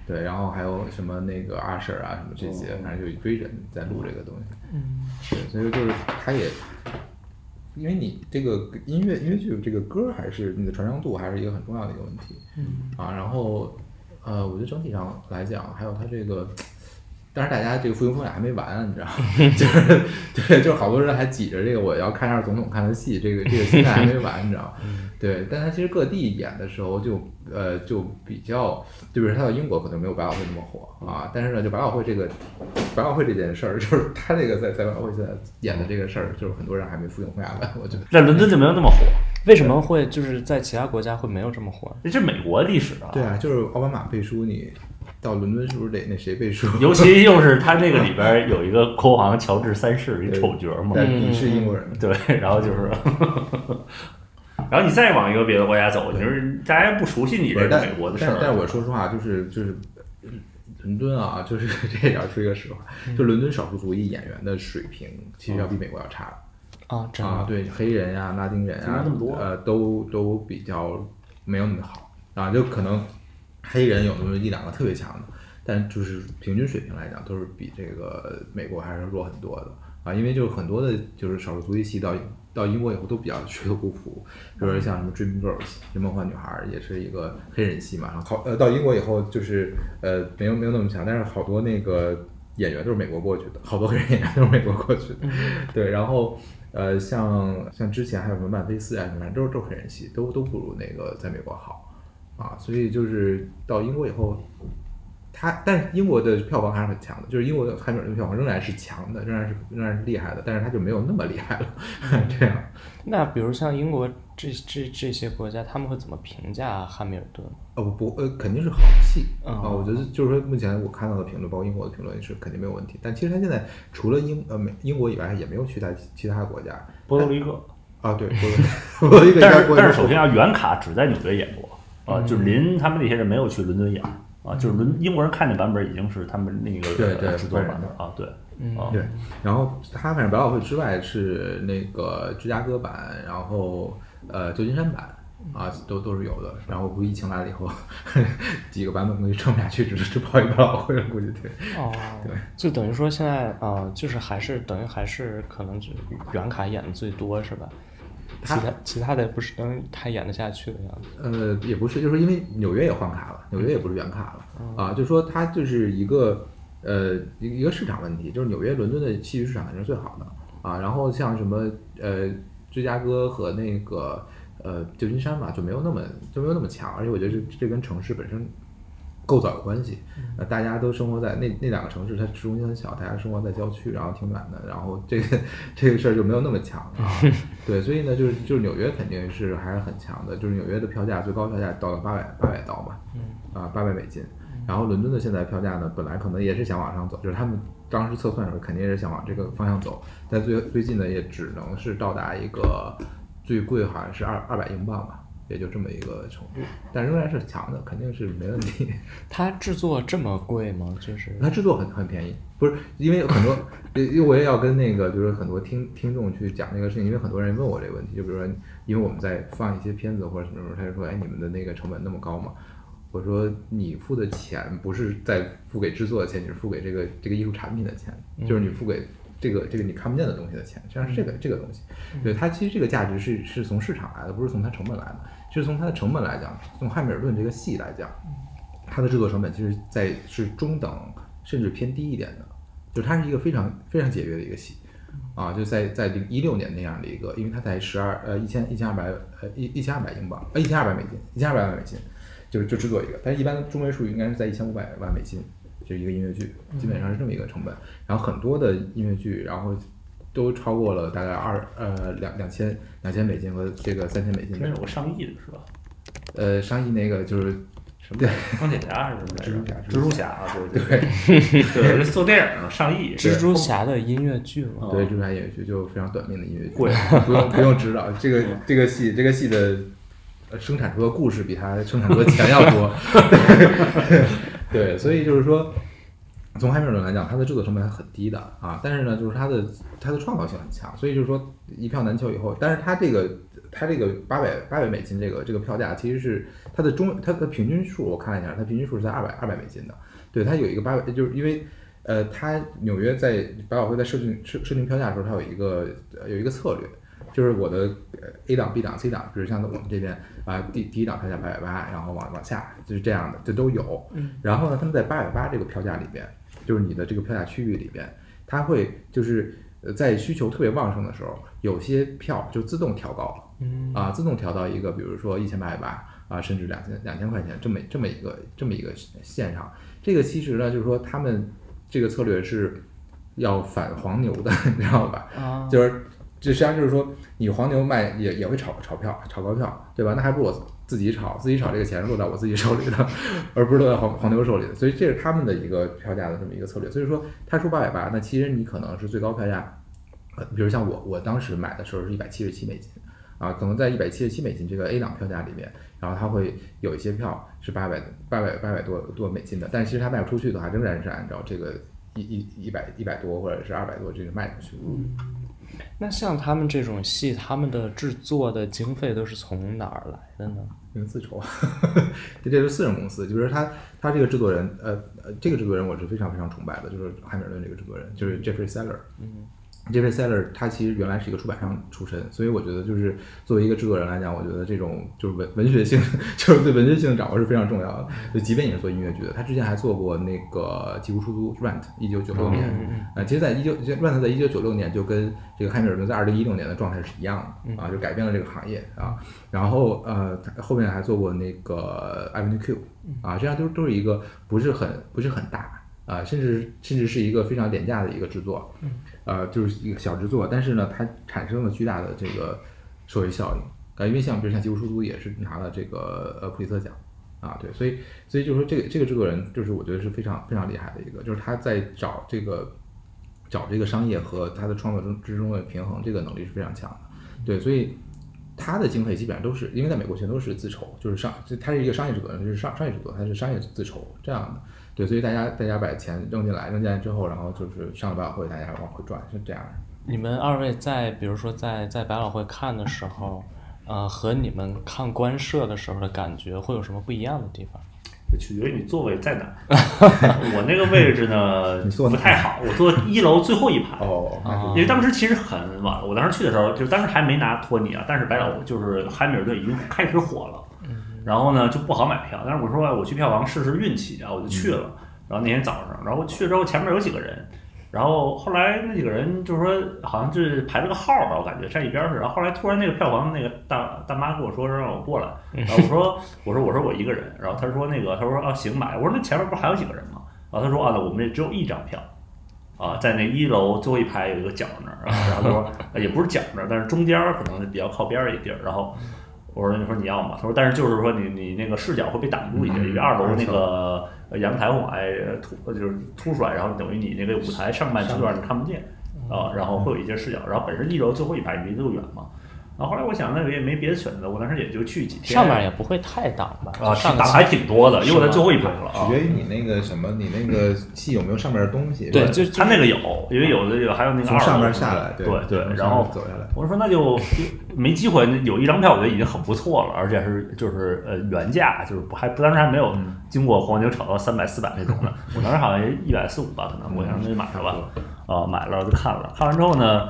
对，然后还有什么那个 Usher 啊什么这些，反正就一堆人在录这个东西。嗯，对，所以就是他也，因为你这个音乐音乐剧这个歌还是你的传唱度还是一个很重要的一个问题。嗯，啊，然后呃，我觉得整体上来讲，还有他这个。但是大家这个复兴风雅还没完，你知道吗？(laughs) 就是对，就是好多人还挤着这个我要看一下总统看的戏，这个这个心态还没完，你知道吗？对，但他其实各地演的时候就呃就比较，就比如他到英国可能没有百老汇那么火啊，但是呢，就百老汇这个百老汇这件事儿，就是 (laughs) 他这个在在百老汇现在演的这个事儿，就是很多人还没复兴风雅完，我觉得。在伦敦就没有那么火，(laughs) 为什么会就是在其他国家会没有这么火？这是美国历史啊。对啊，就是奥巴马背书你。到伦敦是不是得那谁背书？尤其 (laughs) 又是他那个里边有一个国王乔治三世，一丑角嘛，你是英国人。对，然后就是，(laughs) 然后你再往一个别的国家走，就是大家不熟悉你这个美国的事儿。但是我说实话，就是就是伦敦啊，就是 (laughs) 这也要说一个实话，就伦敦少数族裔演员的水平其实要比美国要差啊，啊，对，黑人呀、拉丁人啊，呃，都都比较没有那么好啊，就可能。黑人有那么一两个特别强的，但就是平均水平来讲，都是比这个美国还是弱很多的啊。因为就是很多的，就是少数族裔系到到英国以后都比较水土不服，比如说像什么《Dream Girls》《梦幻女孩》也是一个黑人系嘛。然后好呃到英国以后就是呃没有没有那么强，但是好多那个演员都是美国过去的，好多黑人演员都是美国过去的。对，然后呃像像之前还有什么曼菲斯啊什么，都是都是黑人系，都都不如那个在美国好。啊，所以就是到英国以后，他但是英国的票房还是很强的，就是英国的汉密尔顿票房仍然是强的，仍然是仍然是厉害的，但是他就没有那么厉害了。(laughs) 这样。那比如像英国这这这些国家，他们会怎么评价汉密尔顿？哦不不，呃，肯定是好戏啊。我觉得就是说，目前我看到的评论，包括英国的评论是肯定没有问题。但其实他现在除了英呃美英国以外，也没有去在其他国家。波多黎各啊，对，波多黎各。(laughs) 但是但是首先要，原卡只在纽约演过。啊，就是林他们那些人没有去伦敦演啊，就是伦英国人看那版本已经是他们那个对对制作版的啊，对，啊对。然后他反正百老汇之外是那个芝加哥版，然后呃旧金山版啊都都是有的。然后估计疫情来了以后，(laughs) 几个版本估计撑不下去，只只跑一百老汇了，估计对。哦，对，就等于说现在啊，就是还是等于还是可能就原卡演的最多是吧？其他其他的不是能他演得下去的样子。呃，也不是，就是因为纽约也换卡了，纽约也不是原卡了啊。就说它就是一个呃一一个市场问题，就是纽约、伦敦的戏剧市场肯定是最好的啊。然后像什么呃芝加哥和那个呃旧金山嘛，就没有那么就没有那么强。而且我觉得这这跟城市本身。构造有关系，呃，大家都生活在那那两个城市，它市中心很小，大家生活在郊区，然后挺远的，然后这个 (laughs) 这个事儿就没有那么强啊。(laughs) 对，所以呢，就是就是纽约肯定是还是很强的，就是纽约的票价最高票价到了八百八百刀嘛，啊，八百美金。然后伦敦的现在票价呢，本来可能也是想往上走，就是他们当时测算的时候肯定是想往这个方向走，但最最近呢，也只能是到达一个最贵好像是二二百英镑吧。也就这么一个程度，但仍然是强的，肯定是没问题。(laughs) 它制作这么贵吗？就是它制作很很便宜，不是因为很多，因为我也要跟那个就是很多听听众去讲这个事情，因为很多人问我这个问题，就比如说，因为我们在放一些片子或者什么时候，他就说，哎，你们的那个成本那么高吗？我说，你付的钱不是在付给制作的钱，你是付给这个这个艺术产品的钱，就是你付给。这个这个你看不见的东西的钱，实际上是这个这个东西，对它其实这个价值是是从市场来的，不是从它成本来的。其实从它的成本来讲，从汉密尔顿这个戏来讲，它的制作成本其实在是中等甚至偏低一点的，就它是一个非常非常节约的一个戏啊，就在在零一六年那样的一个，因为它才十二呃一千一千二百呃一一千二百英镑呃一千二百美金一千二百万美金，就就制作一个，但是一般中位数应该是在一千五百万美金。就一个音乐剧，基本上是这么一个成本。然后很多的音乐剧，然后都超过了大概二呃两两千两千美金和这个三千美金。那有个上亿的是吧？呃，上亿那个就是什么？(laughs) 钢铁侠是什么？蜘蛛侠？蜘蛛侠啊，对对对，做电影上亿。蜘蛛侠的音乐剧嘛？对，蜘蛛侠音乐剧就非常短命的音乐剧，不用不用知道这个这个戏这个戏的生产出的故事比它生产出的钱要多。(laughs) (laughs) 对，所以就是说，从汉密尔顿来讲，它的制作成本很低的啊，但是呢，就是它的它的创造性很强，所以就是说一票难求以后，但是它这个它这个八百八百美金这个这个票价其实是它的中它的平均数，我看了一下，它平均数是在二百二百美金的，对，它有一个八百，就是因为呃，它纽约在百老汇在设定设设定票价的时候，它有一个有一个策略。就是我的 A 档、B 档、C 档，比如像我们这边啊，第第一档票价八百八，然后往往下就是这样的，这都有。然后呢，他们在八百八这个票价里边，就是你的这个票价区域里边，它会就是在需求特别旺盛的时候，有些票就自动调高，嗯啊，自动调到一个比如说一千八百八啊，甚至两千两千块钱这么这么一个这么一个线上。这个其实呢，就是说他们这个策略是要反黄牛的，(laughs) 你知道吧？啊，就是。这实际上就是说，你黄牛卖也也会炒炒票，炒高票，对吧？那还不如我自己炒，自己炒这个钱落到我自己手里的，(laughs) 而不是落到黄黄牛手里的，所以这是他们的一个票价的这么一个策略。所以说他出八百八，那其实你可能是最高票价，呃，比如像我我当时买的时候是一百七十七美金，啊，可能在一百七十七美金这个 A 档票价里面，然后它会有一些票是八百八百八百多多美金的，但其实它卖不出去的话，仍然是按照这个一一一百一百多或者是二百多这个卖出去。嗯那像他们这种戏，他们的制作的经费都是从哪儿来的呢？自筹，(laughs) 这这是私人公司，就是他他这个制作人，呃呃，这个制作人我是非常非常崇拜的，就是汉密尔顿这个制作人，就是 Jeffrey Seller。嗯。Jeffrey Seller 他其实原来是一个出版商出身，所以我觉得就是作为一个制作人来讲，我觉得这种就是文文学性，(laughs) 就是对文学性的掌握是非常重要的。就即便你是做音乐剧的，他之前还做过那个《吉屋出租》Rent，一九九六年。啊，其实，在一九 Rent 在一九九六年就跟这个汉密尔顿在二零一六年的状态是一样的啊，就改变了这个行业啊。然后呃，后面还做过那个 Avenue Q 啊，这样都都是一个不是很不是很大。啊，甚至甚至是一个非常廉价的一个制作，呃，就是一个小制作，但是呢，它产生了巨大的这个社会效应。啊，因为像比如像《吉布出租》也是拿了这个呃普利策奖，啊，对，所以所以就是说这个这个制作人就是我觉得是非常非常厉害的一个，就是他在找这个找这个商业和他的创作中之中的平衡，这个能力是非常强的。对，所以他的经费基本上都是因为在美国全都是自筹，就是商，他是一个商业制作人，就是商商业制作，他是商业自筹这样的。对，所以大家大家把钱扔进来，扔进来之后，然后就是上了百老汇，大家往回转，是这样。你们二位在比如说在在百老汇看的时候，呃，和你们看官摄的时候的感觉会有什么不一样的地方？取决于你座位在哪。(laughs) 我那个位置呢，(laughs) 不太好，我坐一楼最后一排。哦。因为当时其实很晚，我当时去的时候，就当时还没拿托尼啊，但是百老就是汉密尔顿已经开始火了。然后呢就不好买票，但是我说我去票房试试运气啊，我就去了。然后那天早上，然后去了之后前面有几个人，然后后来那几个人就是说好像是排了个号吧，我感觉站一边儿然后后来突然那个票房那个大大妈跟我说让我过来，(laughs) 然后我说我说我说我一个人，然后他说那个他说啊行买，我说那前面不是还有几个人吗？然后他说啊那我们这只有一张票，啊在那一楼最后一排有一个角那儿，然后然后他说也不是角那儿，但是中间可能比较靠边儿一地儿，然后。我说：“你说你要吗？”他说：“但是就是说你你那个视角会被挡住一些，因为二楼那个阳台往外突，就是凸出来，然后等于你那个舞台上半段你看不见啊，然后会有一些视角，然后本身一楼最后一排离得又远嘛。”然后后来我想，那个也没别的选择，我当时也就去几天。上面也不会太挡吧？啊，挡还挺多的，因为我在最后一排了。取决于你那个什么，你那个戏有没有上面的东西。对，就他那个有，因为有的有，还有那个从上面下来，对对，然后走下来。我说那就没机会，有一张票我觉得已经很不错了，而且是就是呃原价，就是不还不当时还没有经过黄牛炒到三百四百那种的，(laughs) 我当时好像一百四五吧，可能我想那就买了吧。啊，买了就看了，看完之后呢，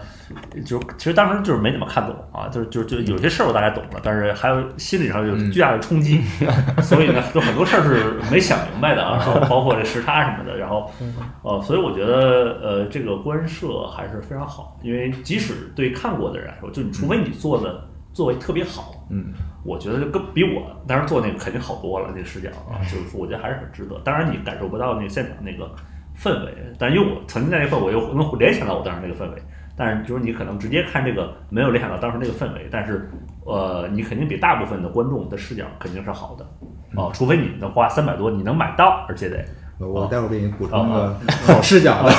就其实当时就是没怎么看懂啊，就是就就有些事儿我大概懂了，但是还有心理上有巨大的冲击，(laughs) 所以呢，就很多事儿是没想明白的啊，(laughs) 包括这时差什么的，然后呃，所以我觉得呃，这个官摄还是非常好，因为即使对看过的人来说，就你除非你做的作为特别好，嗯，我觉得就更比我当时做那个肯定好多了，那个视角啊，就是说我觉得还是很值得，当然你感受不到那个现场那个。氛围，但因为我曾经在那个氛围，又能联想到我当时那个氛围。但是就是你可能直接看这个，没有联想到当时那个氛围。但是，呃，你肯定比大部分的观众的视角肯定是好的哦，除非你能花三百多，你能买到，而且得。我待会儿给你补充个好视角的。(laughs)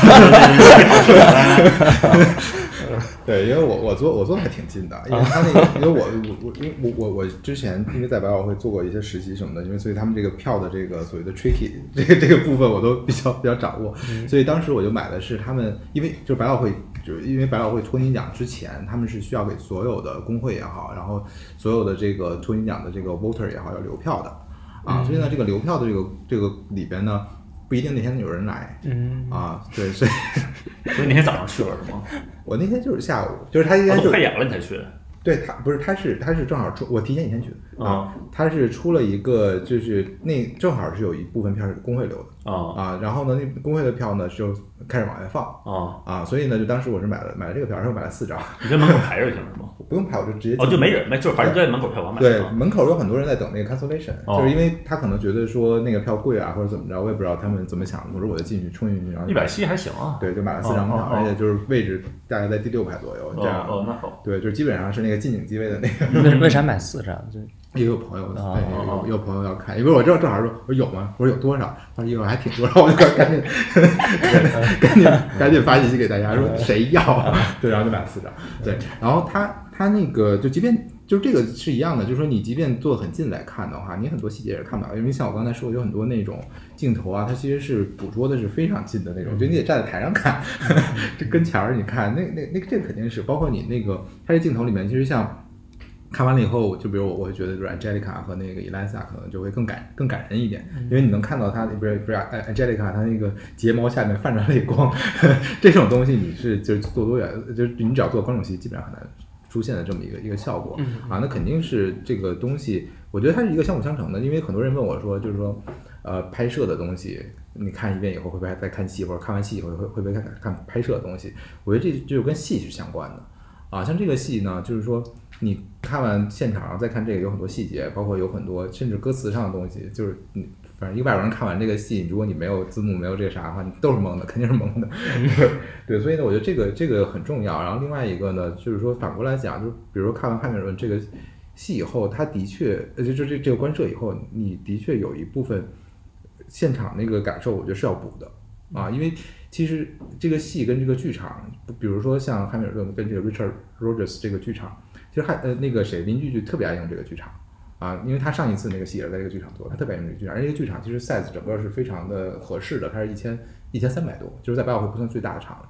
对，因为我我坐我坐的还挺近的，因为他那个，(laughs) 因为我我我因为我我我之前因为在百老汇做过一些实习什么的，因为所以他们这个票的这个所谓的 tricky 这个这个部分我都比较比较掌握，所以当时我就买的是他们，因为就百老汇就是因为百老汇托尼奖之前他们是需要给所有的工会也好，然后所有的这个托尼奖的这个 voter 也好要留票的。啊，所以呢这个留票的这个这个里边呢。不一定那天有人来，嗯啊，对，所以 (laughs) 所以那天早上去了是吗？我那天就是下午，就是他应该就快演了你才去。对他不是，他是他是正好出，我提前一天去的啊。他是出了一个，就是那正好是有一部分票是工会留的啊啊，然后呢，那工会的票呢就开始往外放啊啊，所以呢，就当时我是买了买了这个票，然后买了四张。你在门口排着就行是吗？(laughs) 不用排，我就直接哦，就没人没，就反正就在门口票房买。对，门口有很多人在等那个 cancellation，就是因为他可能觉得说那个票贵啊，或者怎么着，我也不知道他们怎么想。我说我就进去冲进去，然后一百七还行啊。对，就买了四张票，而且就是位置大概在第六排左右这样。哦，那好。对，就基本上是那个近景机位的那个。为为啥买四张？就也有朋友，对，有有朋友要看，因为我正正好说，我说有吗？我说有多少？他说一会儿还挺多，然 (laughs) 后我就赶紧 (laughs) 赶紧赶紧发信息给大家说谁要？(laughs) 对，然后就买了四张。对，然后他他那个就即便就这个是一样的，就是说你即便坐很近来看的话，你很多细节也是看不到，因为像我刚才说，有很多那种镜头啊，它其实是捕捉的是非常近的那种，就你得站在台上看，这跟前儿你看，那那那这肯定是包括你那个它这镜头里面，其实像。看完了以后，就比如我，我会觉得就是 Angelica 和那个 Elisa 可能就会更感更感人一点，因为你能看到她不是不是 Angelica 她那个睫毛下面泛着泪光，(laughs) 这种东西你是就是做多远，就是你只要做观众席，基本上很难出现的这么一个一个效果。啊，那肯定是这个东西，我觉得它是一个相辅相成的，因为很多人问我说，就是说呃拍摄的东西，你看一遍以后会不会再看戏，或者看完戏以后会会不会看看拍摄的东西？我觉得这就跟戏是相关的啊，像这个戏呢，就是说。你看完现场，再看这个，有很多细节，包括有很多甚至歌词上的东西，就是你反正一个外国人看完这个戏，如果你没有字幕，没有这个啥的话，你都是懵的，肯定是懵的。(laughs) 对，所以呢，我觉得这个这个很重要。然后另外一个呢，就是说反过来讲，就比如说看完《汉密尔顿》这个戏以后，他的确，呃，就就这这个观摄以后，你的确有一部分现场那个感受，我觉得是要补的啊，因为其实这个戏跟这个剧场，比如说像《汉密尔顿》跟这个 Richard Rogers 这个剧场。其实还呃那个谁林剧就特别爱用这个剧场啊，因为他上一次那个戏也是在这个剧场做，他特别爱用这个剧场，而这个剧场其实 size 整个是非常的合适的，它是一千一千三百多，就是在百老汇不算最大的场，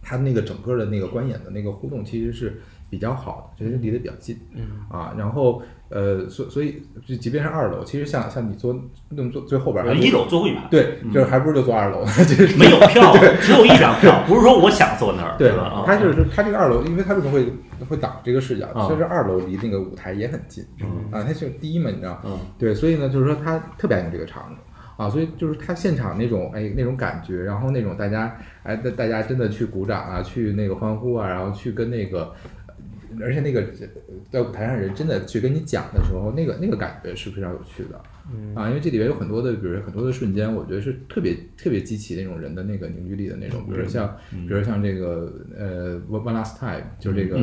它那个整个的那个观演的那个互动其实是。比较好的，就是离得比较近，嗯啊，然后呃，所所以就即便是二楼，其实像像你坐那么坐最后边，一楼最后一排，对，就是还不如就坐二楼，(laughs) 就是没有票，(laughs) 只有一张票，不是说我想坐那儿，对吧？他就是他这个二楼，因为他为什么会会挡这个视角？其实二楼离那个舞台也很近，啊，它是第一嘛，你知道？嗯，对，所以呢，就是说他特别爱用这个场子。啊，所以就是他现场那种哎那种感觉，然后那种大家哎大大家真的去鼓掌啊，去那个欢呼啊，然后去跟那个。而且那个在舞台上人真的去跟你讲的时候，那个那个感觉是非常有趣的。啊，因为这里边有很多的，比如很多的瞬间，我觉得是特别特别激起那种人的那个凝聚力的那种。比如像，比如像这个呃，One Last Time，就是这个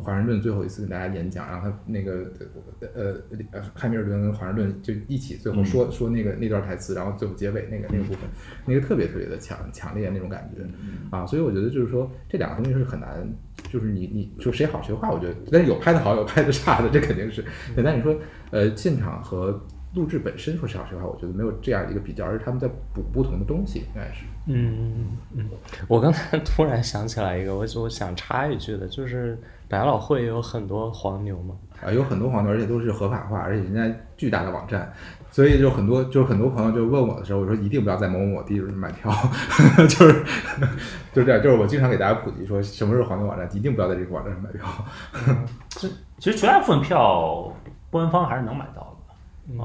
华盛顿最后一次跟大家演讲，然后他那个呃呃汉密尔顿跟华盛顿就一起最后说说那个那段台词，然后最后结尾那个那个部分，那个特别特别的强强烈那种感觉。啊，所以我觉得就是说这两个东西是很难，就是你你就谁好谁坏，我觉得但是有拍的好有拍的差的，这肯定是。但你说呃现场和录制本身，说实话，实话，我觉得没有这样一个比较，而是他们在补不同的东西，应该是。嗯嗯嗯。我刚才 (laughs) 突然想起来一个，我我想插一句的，就是百老汇有很多黄牛嘛。啊，有很多黄牛，而且都是合法化，而且人家巨大的网站，所以就很多，就是很多朋友就问我的时候，我说一定不要在某某某地买票，(laughs) 就是就是这样，就是我经常给大家普及说，什么是黄牛网站，一定不要在这个网站上买票。这其实绝大部分票官方还是能买到的。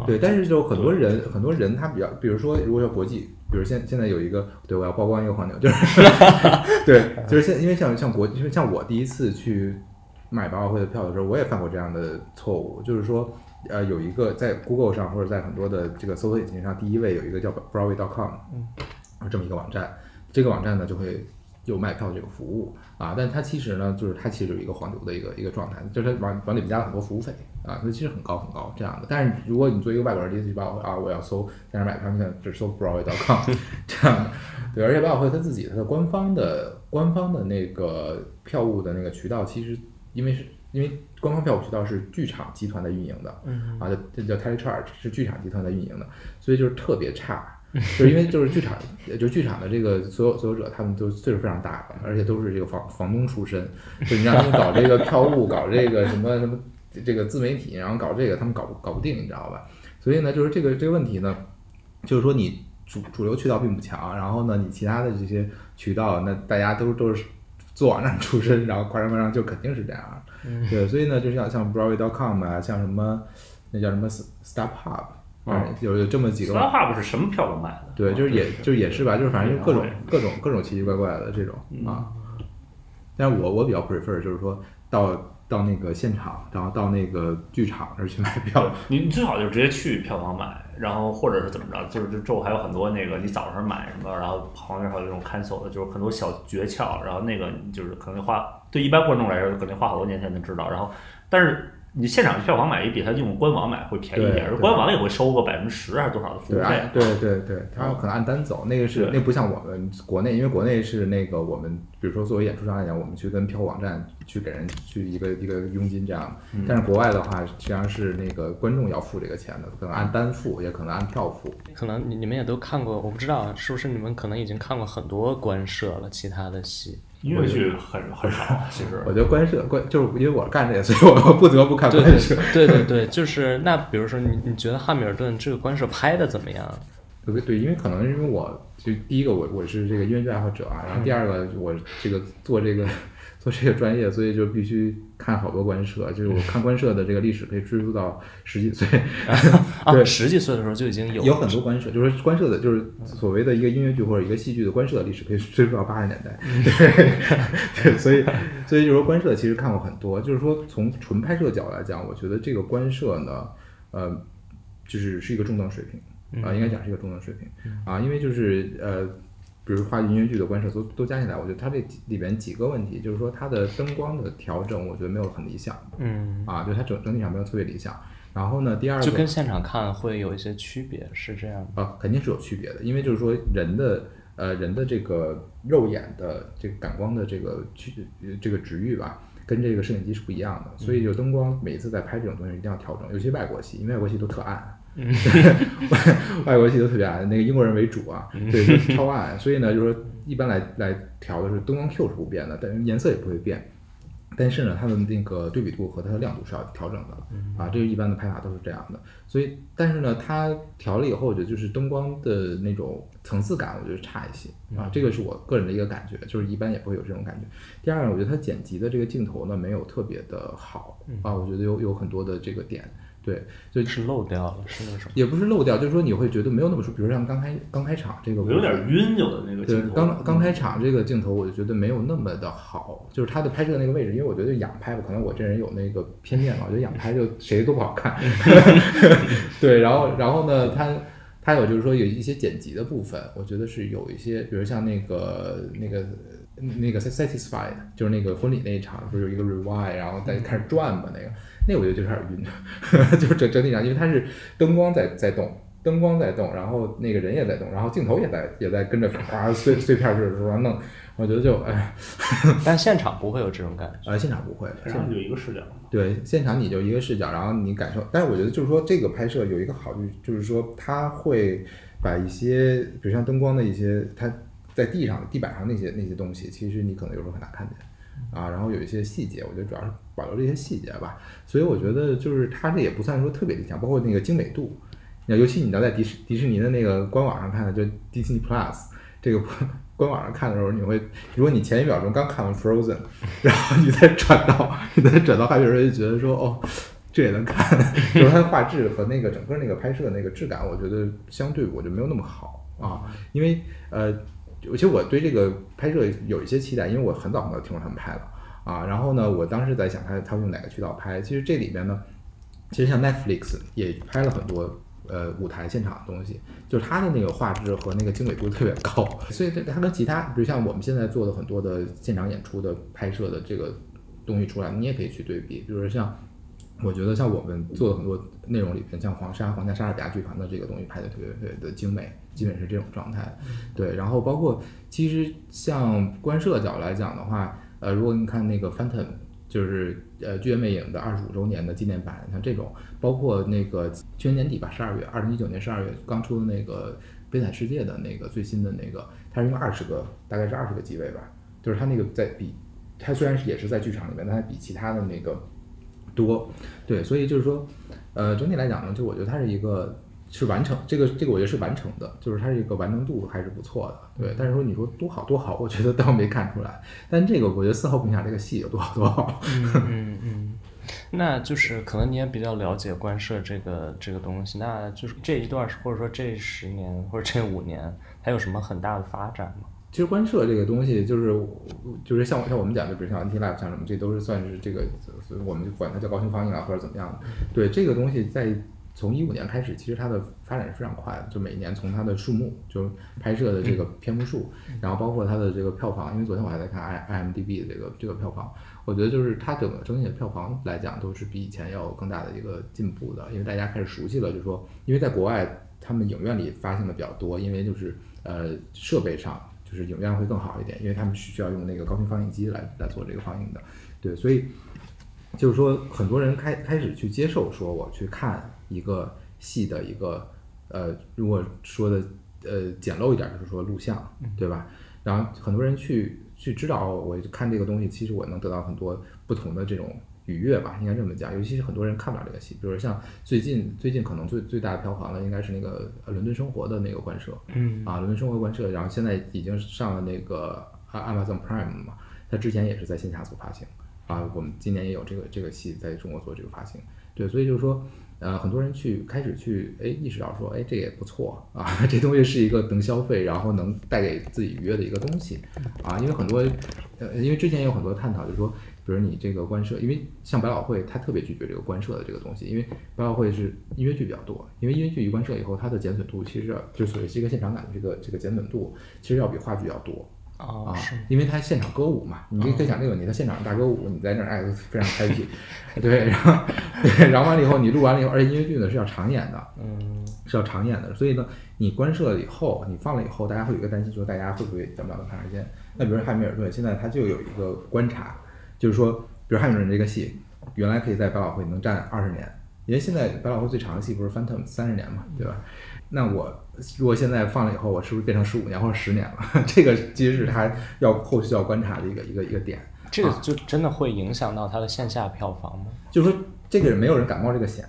对，但是就很多人，很多人他比较，比如说，如果要国际，比如现现在有一个，对我要曝光一个黄牛，就是 (laughs) (laughs) 对，就是现因为像像国，因为像我第一次去买百老汇的票的时候，我也犯过这样的错误，就是说，呃，有一个在 Google 上或者在很多的这个搜索引擎上，第一位有一个叫 Broadway.com，嗯，这么一个网站，这个网站呢就会有卖票这个服务啊，但它其实呢，就是它其实有一个黄牛的一个一个状态，就是它往往里面加了很多服务费。啊，那其实很高很高这样的，但是如果你作为一个外国人第一次去百老汇啊，我要搜在哪买票，你看只搜 Broadway.com (laughs) 这样的，对，而且百老汇它自己它的官方的官方的那个票务的那个渠道，其实因为是因为官方票务渠道是剧场集团在运营的，啊，这叫 Telecharge 是剧场集团在运营的，所以就是特别差，就是因为就是剧场就剧场的这个所有所有者，他们都岁数非常大了，而且都是这个房房东出身，就你让他们搞这个票务，搞这个什么什么。这个自媒体，然后搞这个，他们搞搞不定，你知道吧？所以呢，就是这个这个问题呢，就是说你主主流渠道并不强，然后呢，你其他的这些渠道，那大家都都是做网站出身，然后夸张夸张就肯定是这样。对，所以呢，就像像 Broadway.com 啊，像什么那叫什么 StubHub，嗯有有这么几个。StubHub 是什么票都卖的。对，就是也就也是吧，就是反正就各种各种各种奇奇怪怪的这种啊。但是我我比较 prefer 就是说到。到那个现场，然后到那个剧场那儿去买票。你你最好就直接去票房买，然后或者是怎么着，就是就之后还有很多那个你早上买什么，然后旁边还有那种 cancel 的，就是很多小诀窍。然后那个就是可能花对一般观众来说，肯定花好多年才能知道。然后，但是你现场票房买也比他用官网买会便宜一点，而官网也会收个百分之十还是多少的服务费？对对对，他可能按单走，那个是那不像我们国内，因为国内是那个我们，比如说作为演出商来讲，我们去跟票务网站去给人去一个一个佣金这样，但是国外的话，实际上是那个观众要付这个钱的，可能按单付，也可能按票付。可能你你们也都看过，我不知道是不是你们可能已经看过很多官摄了，其他的戏。音乐剧很很少，其实我觉得观摄观就是因为我干这个，所以我不得不看观摄。对对对，就是那比如说你你觉得汉密尔顿这个观摄拍的怎么样？对对，因为可能因为我就第一个我我是这个音乐剧爱好者啊，然后第二个我这个做这个。做这个专业，所以就必须看好多官社。就是我看官社的这个历史，可以追溯到十几岁。(laughs) 对，十几岁的时候就已经有有很多官社，就是官社的，就是所谓的一个音乐剧或者一个戏剧的官社的历史，可以追溯到八十年代。(laughs) 对，所以所以就是说官社其实看过很多。就是说从纯拍摄角来讲，我觉得这个官社呢，呃，就是是一个中等水平啊，应该讲是一个中等水平啊，因为就是呃。比如话剧、音乐剧的观摄都都加起来，我觉得它这里边几个问题，就是说它的灯光的调整，我觉得没有很理想。嗯，啊，就它整整体上没有特别理想。然后呢，第二个就跟现场看会有一些区别，是这样啊，肯定是有区别的，因为就是说人的呃人的这个肉眼的这个感光的这个区这个值域吧，跟这个摄影机是不一样的，所以就灯光每一次在拍这种东西一定要调整，尤其外国戏，因为外国戏都特暗。外 (laughs) 外国戏都特别暗，那个英国人为主啊，对，超暗。所以呢，就是说一般来来调的是灯光 Q 是不变的，但是颜色也不会变。但是呢，它的那个对比度和它的亮度是要调整的啊，这个一般的拍法都是这样的。所以，但是呢，它调了以后，我觉得就是灯光的那种层次感，我觉得差一些啊。这个是我个人的一个感觉，就是一般也不会有这种感觉。第二呢，我觉得它剪辑的这个镜头呢，没有特别的好啊，我觉得有有很多的这个点。对，就是漏掉了，是那种，也不是漏掉，就是说你会觉得没有那么舒服。比如像刚开刚开场这个，有点晕，有的那个镜头对，刚刚开场这个镜头，我就觉得没有那么的好。就是他的拍摄那个位置，因为我觉得仰拍吧，可能我这人有那个偏见吧，我觉得仰拍就谁都不好看。(laughs) 对，然后然后呢，他他有就是说有一些剪辑的部分，我觉得是有一些，比如像那个那个那个 satisfied，就是那个婚礼那一场，不是有一个 rewind，然后再开始转嘛那个。那我觉得就开始晕，(laughs) 就是整整体上，因为它是灯光在在动，灯光在动，然后那个人也在动，然后镜头也在也在跟着哗碎碎片似的说弄，我觉得就哎，(laughs) 但现场不会有这种感觉，呃，现场不会，现场就一个视角，对，现场你就一个视角，然后你感受，但是我觉得就是说这个拍摄有一个好处，就是说它会把一些，比如像灯光的一些，它在地上地板上那些那些东西，其实你可能有时候很难看见。啊，然后有一些细节，我觉得主要是保留这些细节吧。所以我觉得就是它这也不算说特别理想，包括那个精美度。那尤其你要在迪士迪士尼的那个官网上看的，就 Disney Plus 这个官网上看的时候，你会，如果你前一秒钟刚看完 Frozen，(laughs) 然后你再转到你再转到画面时候，就觉得说哦，这也能看，就是它的画质和那个整个那个拍摄那个质感，我觉得相对我就没有那么好啊，因为呃。其实我对这个拍摄有一些期待，因为我很早很早听说他们拍了啊。然后呢，我当时在想他他用哪个渠道拍。其实这里边呢，其实像 Netflix 也拍了很多呃舞台现场的东西，就是它的那个画质和那个精美度特别高。所以它跟其他，比如像我们现在做的很多的现场演出的拍摄的这个东西出来，你也可以去对比。比如说像我觉得像我们做的很多内容里边，像黄沙皇家莎士比亚剧团的这个东西拍的特别特别的精美。基本是这种状态，对，然后包括其实像观摄角来讲的话，呃，如果你看那个 Phantom，就是呃剧院魅影的二十五周年的纪念版，像这种，包括那个去年年底吧，十二月，二零一九年十二月刚出的那个悲惨世界的那个最新的那个，它是用二十个，大概是二十个机位吧，就是它那个在比，它虽然是也是在剧场里面，但它比其他的那个多，对，所以就是说，呃，整体来讲呢，就我觉得它是一个。是完成这个，这个我觉得是完成的，就是它是一个完成度还是不错的，对。但是说你说多好多好，我觉得倒没看出来。但这个我觉得四号冰下这个戏有多好多好。嗯嗯嗯，那就是可能你也比较了解官摄这个这个东西，那就是这一段或者说这十年或者这五年，它有什么很大的发展吗？其实官摄这个东西就是就是像像我们讲，就比如像 NT Live 像什么，这都是算是这个，所以我们就管它叫高清放映啊或者怎么样的。对这个东西在。从一五年开始，其实它的发展是非常快的，就每年从它的数目，就拍摄的这个篇目数，然后包括它的这个票房，因为昨天我还在看 i IMDB 的这个这个票房，我觉得就是它整个整体的票房来讲，都是比以前要有更大的一个进步的，因为大家开始熟悉了，就是说，因为在国外他们影院里发行的比较多，因为就是呃设备上就是影院会更好一点，因为他们是需要用那个高清放映机来来做这个放映的，对，所以就是说很多人开开始去接受说我去看。一个戏的一个呃，如果说的呃简陋一点，就是说录像，对吧？然后很多人去去知道我看这个东西，其实我能得到很多不同的这种愉悦吧，应该这么讲。尤其是很多人看不了这个戏，比如像最近最近可能最最大的票房的应该是那个《伦敦生活》的那个官摄，嗯啊，《伦敦生活》官摄，然后现在已经上了那个 Amazon Prime 嘛，它之前也是在线下做发行啊，我们今年也有这个这个戏在中国做这个发行，对，所以就是说。呃，很多人去开始去哎意识到说，哎，这也不错啊，(laughs) 这东西是一个能消费，然后能带给自己愉悦的一个东西啊。因为很多，呃，因为之前也有很多探讨，就是说，比如你这个官设，因为像百老汇，它特别拒绝这个官设的这个东西，因为百老汇是音乐剧比较多，因为音乐剧一官设以后，它的减损度其实就所谓是一个现场感的这个这个减损度，其实要比话剧要多。啊，因为他现场歌舞嘛，你可以想这个问题，他现场大歌舞，你在那儿哎非常 happy，对，然后对，然后完了以后你录完了以后，而且音乐剧呢是要长演的，嗯，是要长演的，所以呢，你关设了以后，你放了以后，大家会有一个担心，说大家会不会等不了那么长时间？那比如汉密尔顿，现在他就有一个观察，就是说，比如汉密尔顿这个戏，原来可以在百老汇能站二十年，因为现在百老汇最长的戏不是《Phantom》三十年嘛，对吧？那我如果现在放了以后，我是不是变成十五年或者十年了？(laughs) 这个其实是他要后续要观察的一个一个一个点。这个就真的会影响到他的线下票房吗？就是说，这个人没有人敢冒这个险。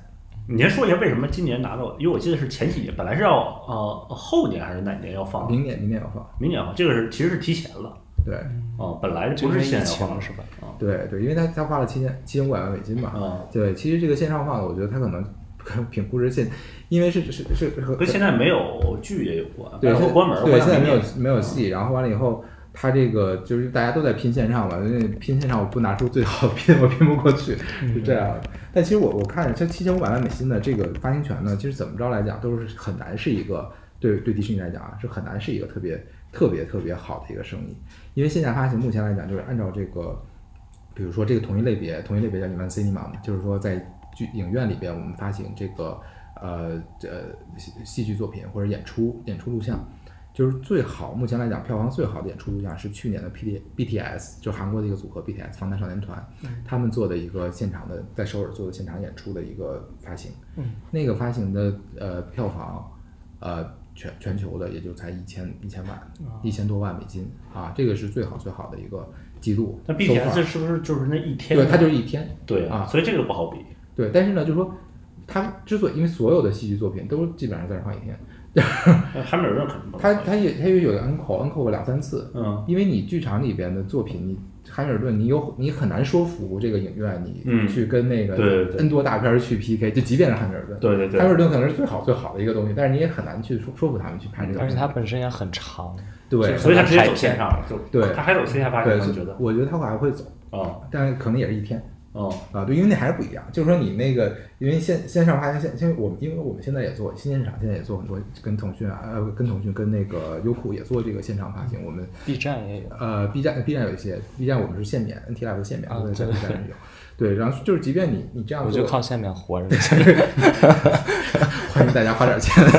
你先说一下为什么今年拿到？因为我记得是前几年，本来是要呃后年还是哪年要放？明年，明年要放。明年放，这个是其实是提前了。对。哦，本来不是现在放是吧？对对，因为他他花了七千七千五百万美金嘛。啊。对，其实这个线上放，我觉得他可能。品估值现，因为是是是和跟现在没有剧也有关，对，关门，对，现在没有没有戏，然后完了以后，他这个就是大家都在拼线上嘛，因为拼线上我不拿出最好的拼，我拼不过去，是这样的。但其实我我看这七千五百万美金的这个发行权呢，其实怎么着来讲都是很难是一个对对迪士尼来讲啊，是很难是一个特别特别特别好的一个生意，因为线下发行目前来讲就是按照这个，比如说这个同一类别，同一类别叫 e e n cinema 嘛，就是说在。剧影院里边，我们发行这个呃呃戏戏剧作品或者演出演出录像，就是最好目前来讲票房最好的演出录像是去年的 P D B T S，就韩国的一个组合 B T S 防弹少年团，他们做的一个现场的在首尔做的现场演出的一个发行，那个发行的呃票房呃全全球的也就才一千一千万一千多万美金啊，这个是最好最好的一个记录。那 B T S 是不是就是那一天？对，它就是一天。对啊，所以这个不好比。对，但是呢，就是说，它之所以因为所有的戏剧作品都基本上在那放一天，(laughs) 汉密尔顿可能他他也他也有 encore encore 两三次，嗯，因为你剧场里边的作品，你汉密尔顿你有你很难说服这个影院你去跟那个 N 多大片去 PK，就即便是汉密尔顿，对对对，汉密尔顿可能是最好最好的一个东西，但是你也很难去说说服他们去拍这个，而且它本身也很长，对，所以它直接走线上了，就对，它还走线下发展，我觉得，我觉得它还会走啊，但可能也是一天。哦啊，对，因为那还是不一样。就是说，你那个，因为线线上发行线，因为我们因为我们现在也做新现场，现在也做很多，跟腾讯啊，呃，跟腾讯跟那个优酷也做这个线上发行。我们 B 站也有，呃，B 站 B 站有一些，B 站我们是限免，NT Live 限免，对在 B 站有。对，然后就是即便你你这样，我就靠下面活着。(laughs) (laughs) 欢迎大家花点钱。(laughs)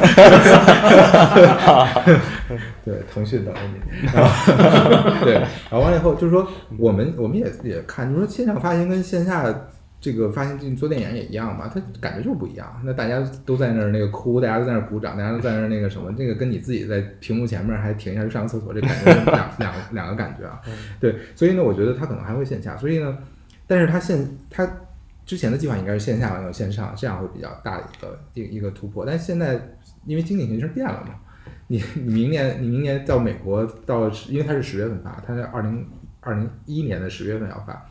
对，腾讯等着你。然后对，然后完了以后就是说，我们我们也也看，就是说线上发行跟线下这个发行做电影也一样嘛，它感觉就是不一样。那大家都在那儿那个哭，大家都在那儿鼓掌，大家都在那儿那个什么，这个跟你自己在屏幕前面还停一下去上个厕所，这感觉两两两个感觉啊。对，所以呢，我觉得它可能还会线下，所以呢，但是它现它之前的计划应该是线下完有线上，这样会比较大的一个一一个突破。但是现在因为经济形势变了嘛。你你明年你明年到美国到，因为它是十月份发，它是二零二零一年的十月份要发，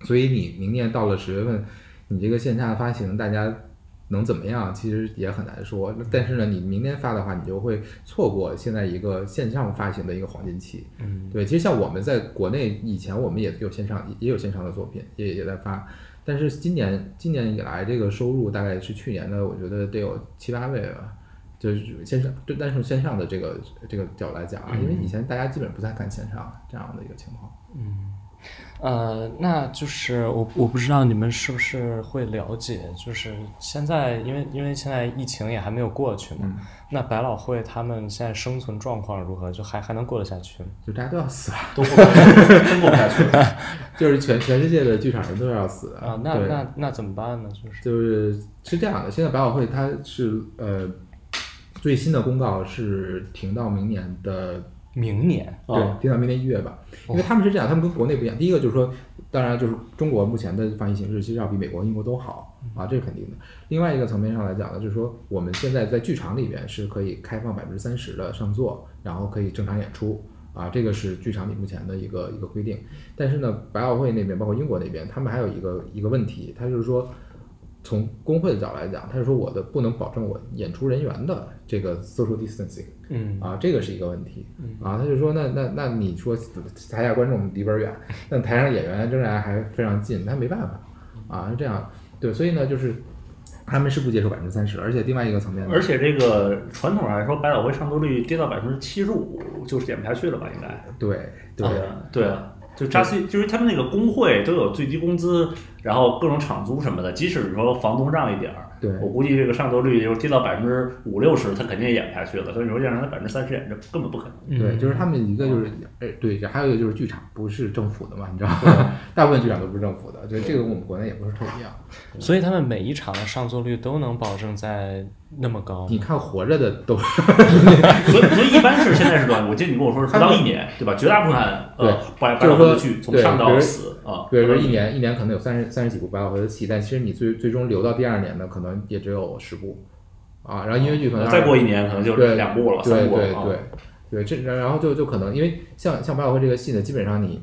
所以你明年到了十月份，你这个线下发行大家能怎么样？其实也很难说。但是呢，你明年发的话，你就会错过现在一个线上发行的一个黄金期。嗯，对，其实像我们在国内以前我们也有线上也有线上的作品，也也在发。但是今年今年以来这个收入大概是去年的，我觉得得有七八倍吧。就是线上，对单从线上的这个这个角度来讲啊，因为以前大家基本不太看线上这样的一个情况。嗯，呃，那就是我我不知道你们是不是会了解，就是现在因为因为现在疫情也还没有过去嘛，那百老汇他们现在生存状况如何？就还还能过得下去吗？就大家都要死啊，都过 (laughs) 真过不下去，就是全全世界的剧场人都要死啊。那那那怎么办呢？就是就是是这样的，现在百老汇它是呃。最新的公告是停到明年的明年，对，定到明年一月吧。因为他们是这样，他们跟国内不一样。第一个就是说，当然就是中国目前的防疫形势其实要比美国、英国都好啊，这是肯定的。另外一个层面上来讲呢，就是说我们现在在剧场里边是可以开放百分之三十的上座，然后可以正常演出啊，这个是剧场里目前的一个一个规定。但是呢，百老汇那边包括英国那边，他们还有一个一个问题，他就是说。从工会的角度来讲，他是说我的不能保证我演出人员的这个 social distancing，嗯。啊，这个是一个问题，嗯。啊，他就说那那那你说台下观众离本远，但台上演员仍然还非常近，那没办法，啊是这样，对，所以呢就是他们是不接受百分之三十，而且另外一个层面，而且这个传统上来说，百老汇上座率跌到百分之七十五就是演不下去了吧？应该，对对对啊，就扎西就是他们那个工会都有最低工资。然后各种场租什么的，即使说房东让一点儿，对我估计这个上座率就是低到百分之五六十，他肯定也演不下去了。所以你说让他百分之三十演，这根本不可能。对，就是他们一个就是，哎，对，还有一个就是剧场不是政府的嘛，你知道吗？(laughs) 大部分剧场都不是政府的，对，这个我们国内也不是特一样。所以他们每一场的上座率都能保证在那么高。你看活着的都，(laughs) 所以所以一般是现在是多少？我记得你跟我说是不到一年，对吧？绝大部分呃百百老汇的剧从上到死啊，比如说一年一年可能有三十三十几部百老汇的戏，但其实你最最终留到第二年的可能也只有十部啊。然后音乐剧可能再过一年可能就两部了，三部了。对对对对，这然后就就可能因为像像百老汇这个戏呢，基本上你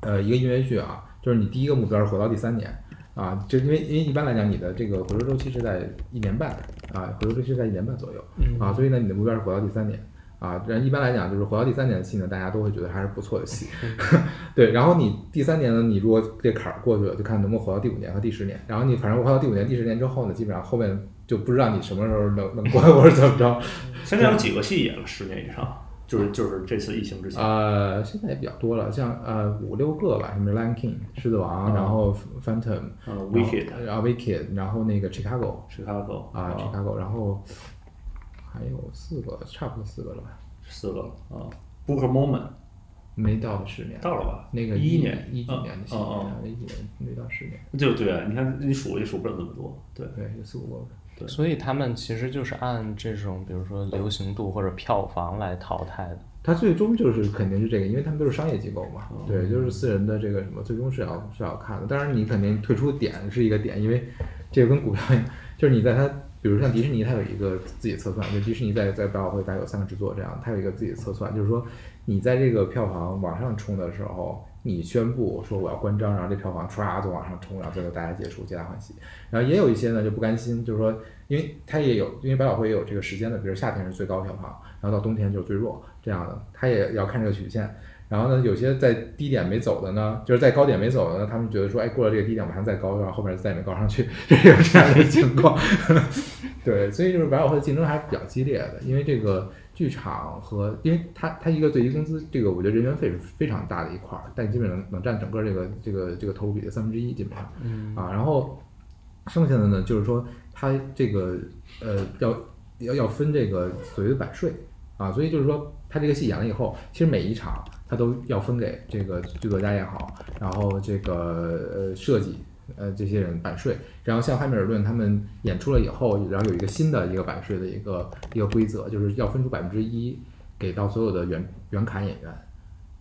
呃一个音乐剧啊，就是你第一个目标是活到第三年啊，就因为因为一般来讲你的这个回收周期是在一年半啊，回收周期是在一年半左右啊，所以呢你的目标是活到第三年。啊，但一般来讲就是活到第三年的戏呢，大家都会觉得还是不错的戏，(laughs) 对。然后你第三年呢，你如果这坎儿过去了，就看能不能活到第五年和第十年。然后你反正活到第五年、第十年之后呢，基本上后面就不知道你什么时候能能过 (laughs) 或者怎么着。现在有几个戏演了十年以上？就是就是这次疫情之前。呃，现在也比较多了，像呃五六个吧，什么《Lion King》狮子王，然后《Phantom》，嗯，《Wicked》，然后《Wicked》，然后那个《Chicago》，Chicago，啊，Chicago，然后。还有四个，差不多四个了吧？四个啊，Booker Moment 没到十年，到了吧？那个一一年一几年的戏，一几年没到十年。就对啊，你看你数也数不了那么多，对对，有四五个。对，所以他们其实就是按这种，比如说流行度或者票房来淘汰的。他最终就是肯定是这个，因为他们都是商业机构嘛。对，就是私人的这个什么，最终是要是要看的。当然，你肯定退出点是一个点，因为这个跟股票一样，(laughs) 就是你在它。比如像迪士尼，它有一个自己测算，就迪士尼在在百老汇大概有三个制作，这样它有一个自己的测算，就是说你在这个票房往上冲的时候，你宣布说我要关张，然后这票房唰就往上冲，然后最后大家结束，皆大欢喜。然后也有一些呢就不甘心，就是说，因为它也有，因为百老汇也有这个时间的，比如夏天是最高票房，然后到冬天就是最弱这样的，它也要看这个曲线。然后呢，有些在低点没走的呢，就是在高点没走的呢，他们觉得说，哎，过了这个低点马上再高，然后后面再也没高上去，(laughs) 有这样的情况。对，所以就是百老汇的竞争还是比较激烈的，因为这个剧场和，因为它它一个最低工资，这个我觉得人员费是非常大的一块儿，但基本上能占整个这个这个这个投入比的三分之一，基本上。嗯。啊，然后剩下的呢，就是说它这个呃要要要分这个所谓的版税啊，所以就是说它这个戏演了以后，其实每一场。他都要分给这个剧作家也好，然后这个呃设计呃这些人版税，然后像汉密尔顿他们演出了以后，然后有一个新的一个版税的一个一个规则，就是要分出百分之一给到所有的原原卡演员，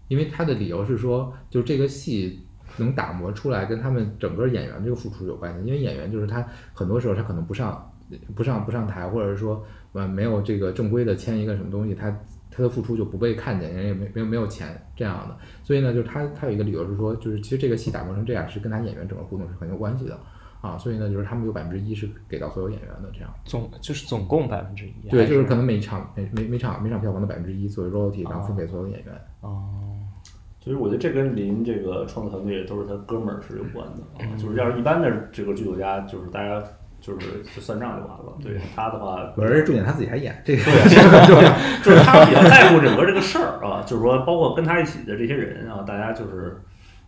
因为他的理由是说，就是这个戏能打磨出来跟他们整个演员这个付出有关系，因为演员就是他很多时候他可能不上不上不上台，或者说呃没有这个正规的签一个什么东西，他。他的付出就不被看见，人也没没有没有钱这样的，所以呢，就是他他有一个理由是说，就是其实这个戏打磨成这样是跟他演员整个互动是很有关系的啊，所以呢，就是他们有百分之一是给到所有演员的这样，总就是总共百分之一，对，就是可能每场每每每场每场票房的百分之一作为 royalty，然后分给所有演员。哦，其实我觉得这跟林这个创作团队都是他哥们儿是有关的啊。就是要是一般的这个剧作家，就是大家就是就算账就完了。对他的话，而且重点他自己还演这个，(laughs) 就是他比较在乎整个这个事儿啊。就是说，包括跟他一起的这些人啊，大家就是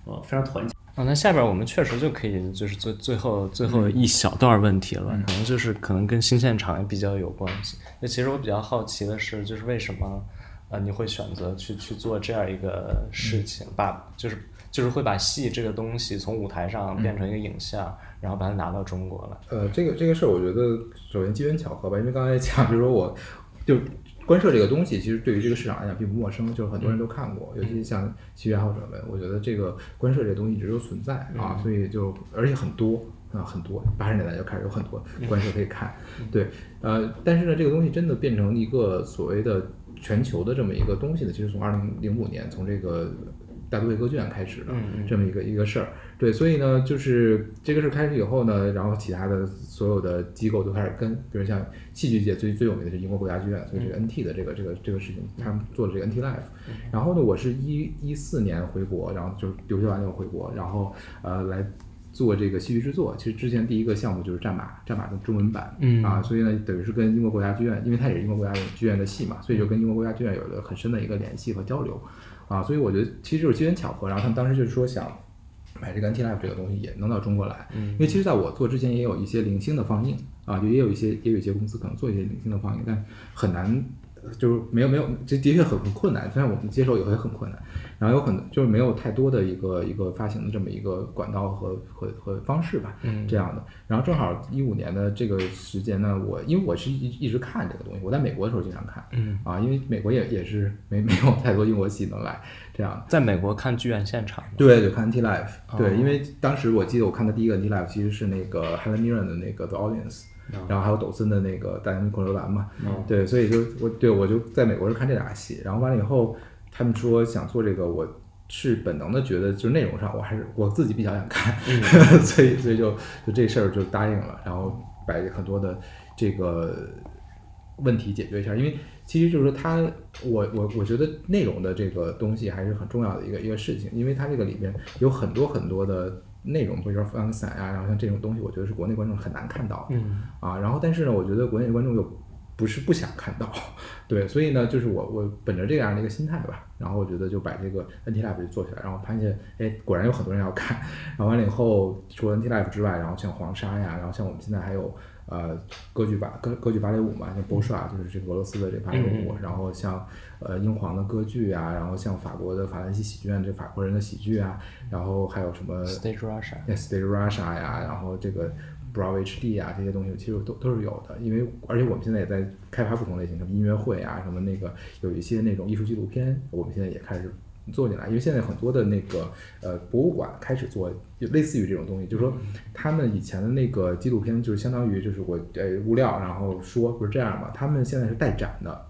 呃非常团结。啊，那下边我们确实就可以就是最最后最后一小段问题了，可能就是可能跟新现场也比较有关系。那其实我比较好奇的是，就是为什么？呃，你会选择去去做这样一个事情，把就是就是会把戏这个东西从舞台上变成一个影像，然后把它拿到中国了。呃，这个这个事儿，我觉得首先机缘巧合吧，因为刚才讲比如说我就官摄这个东西，其实对于这个市场来讲并不陌生，就是很多人都看过，尤其像戏剧爱好者们，我觉得这个官摄这个东西一直都存在啊，所以就而且很多啊很多，八十年代就开始有很多官摄可以看，对，呃，但是呢，这个东西真的变成一个所谓的。全球的这么一个东西呢，其实从二零零五年从这个大都会歌剧院开始的这么一个一个事儿，对，所以呢，就是这个事儿开始以后呢，然后其他的所有的机构都开始跟，比如像戏剧界最最有名的是英国国家剧院，所以这个 NT 的这个这个这个事情，他们做了这个 NT Life，然后呢，我是一一四年回国，然后就留学完就回国，然后呃来。做这个戏剧制作，其实之前第一个项目就是《战马》，《战马》的中文版，嗯。啊，所以呢，等于是跟英国国家剧院，因为它也是英国国家剧院的戏嘛，所以就跟英国国家剧院有了很深的一个联系和交流，啊，所以我觉得其实就是机缘巧合，然后他们当时就是说想买这个 NT Life 这个东西也能到中国来，因为其实在我做之前也有一些零星的放映，啊，就也有一些也有一些公司可能做一些零星的放映，但很难。就是没有没有，这的确很很困难，虽然我们接受也会很困难，然后有可能就是没有太多的一个一个发行的这么一个管道和和和方式吧，嗯，这样的。然后正好一五年的这个时间呢，我因为我是一一直看这个东西，我在美国的时候经常看，嗯啊，因为美国也也是没没有太多英国戏能来这样。在美国看剧院现场，对对，看 T Life，对，因为当时我记得我看的第一个 T Life 其实是那个 Helen Mirren 的那个 The Audience。然后还有抖森的那个《大英恐龙蓝》嘛，对，所以就我对我就在美国是看这俩戏，然后完了以后，他们说想做这个，我是本能的觉得就内容上我还是我自己比较想看，(laughs) 所以所以就就这事儿就答应了，然后把很多的这个问题解决一下，因为其实就是说他我我我觉得内容的这个东西还是很重要的一个一个事情，因为它这个里面有很多很多的。内容，比如说放散啊，然后像这种东西，我觉得是国内观众很难看到的，啊，然后但是呢，我觉得国内观众又不是不想看到，对，所以呢，就是我我本着这样的一个心态吧，然后我觉得就把这个 NT Life 就做起来，然后发现，哎，果然有很多人要看，然后完了以后，除了 NT Life 之外，然后像黄沙呀，然后像我们现在还有。呃，歌剧芭歌歌剧芭蕾舞嘛，像波莎就是这个俄罗斯的这芭蕾舞，然后像呃英皇的歌剧啊，然后像法国的法兰西喜剧院这法国人的喜剧啊，然后还有什么 Stage Russia，Stage Russia 呀，然后这个 Bravo HD 啊这些东西其实都都是有的，因为而且我们现在也在开发不同类型，什么音乐会啊，什么那个有一些那种艺术纪录片，我们现在也开始。做进来，因为现在很多的那个呃博物馆开始做，就类似于这种东西，就是说他们以前的那个纪录片就是相当于就是我呃物料，然后说不是这样嘛，他们现在是带展的，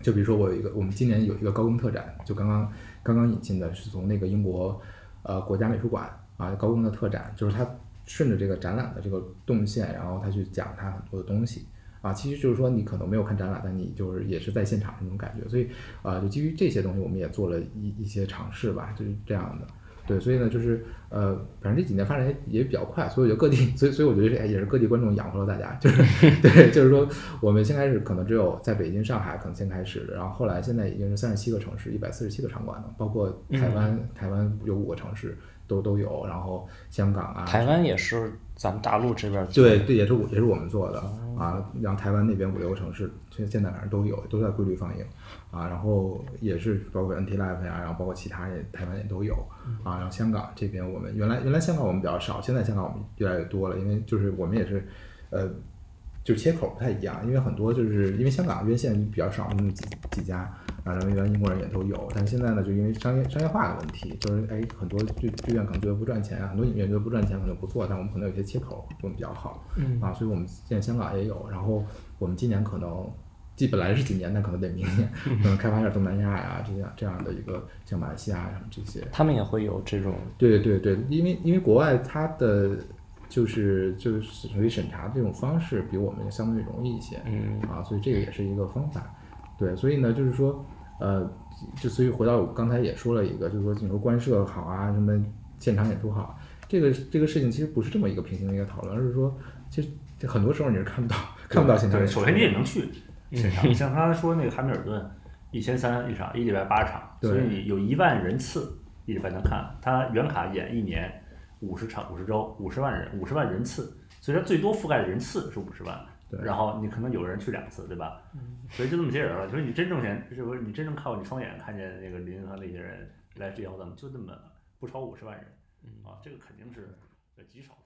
就比如说我有一个，我们今年有一个高更特展，就刚刚刚刚引进的是从那个英国呃国家美术馆啊高更的特展，就是他顺着这个展览的这个动线，然后他去讲他很多的东西。啊，其实就是说你可能没有看展览，但你就是也是在现场那种感觉，所以啊，就基于这些东西，我们也做了一一些尝试吧，就是这样的。对，所以呢，就是呃，反正这几年发展也也比较快，所以我觉得各地，所以所以我觉得也是各地观众养活了大家，就是 (laughs) 对，就是说我们先开始可能只有在北京、上海可能先开始的，然后后来现在已经是三十七个城市，一百四十七个场馆了，包括台湾，台湾有五个城市。都都有，然后香港啊，台湾也是咱们大陆这边对对，也是我也是我们做的啊，然后台湾那边五六个城市现现在反正都有，都在规律放映啊，然后也是包括 NT Live 呀，然后包括其他也台湾也都有啊，然后香港这边我们原来原来香港我们比较少，现在香港我们越来越多了，因为就是我们也是呃。就切口不太一样，因为很多就是因为香港院线比较少，那么几几家啊，然后原来英国人也都有，但是现在呢，就因为商业商业化的问题，就是哎，很多剧剧院可能觉得不赚钱啊，很多影院觉得不赚钱可能不做，但我们可能有些切口做的比较好，嗯。啊，所以我们现在香港也有，然后我们今年可能，既本来是今年，但可能得明年，(laughs) 可能开发一下东南亚呀，这样这样的一个像马来西亚什么这些，他们也会有这种，对对对，因为因为国外它的。就是就是属于审查这种方式比我们相对容易一些，嗯。啊，所以这个也是一个方法，对，所以呢，就是说，呃，就所以回到我刚才也说了一个，就是说你说观摄好啊，什么现场演出好，这个这个事情其实不是这么一个平行的一个讨论，而是说其实很多时候你是看不到看不到现场演出。首先你也能去现场，你像他说那个汉密尔顿一千三一场，一礼拜八场，所以你有一万人次一礼拜能看。他原卡演一年五十场五十周五十万人五十万人次，所以说最多覆盖的人次是五十万。然后你可能有人去两次，对吧？所以就这么些人了。就是你真正钱，是不是你真正靠你双眼看见那个林和那些人来之后，怎么就那么不超五十万人？啊，这个肯定是极少。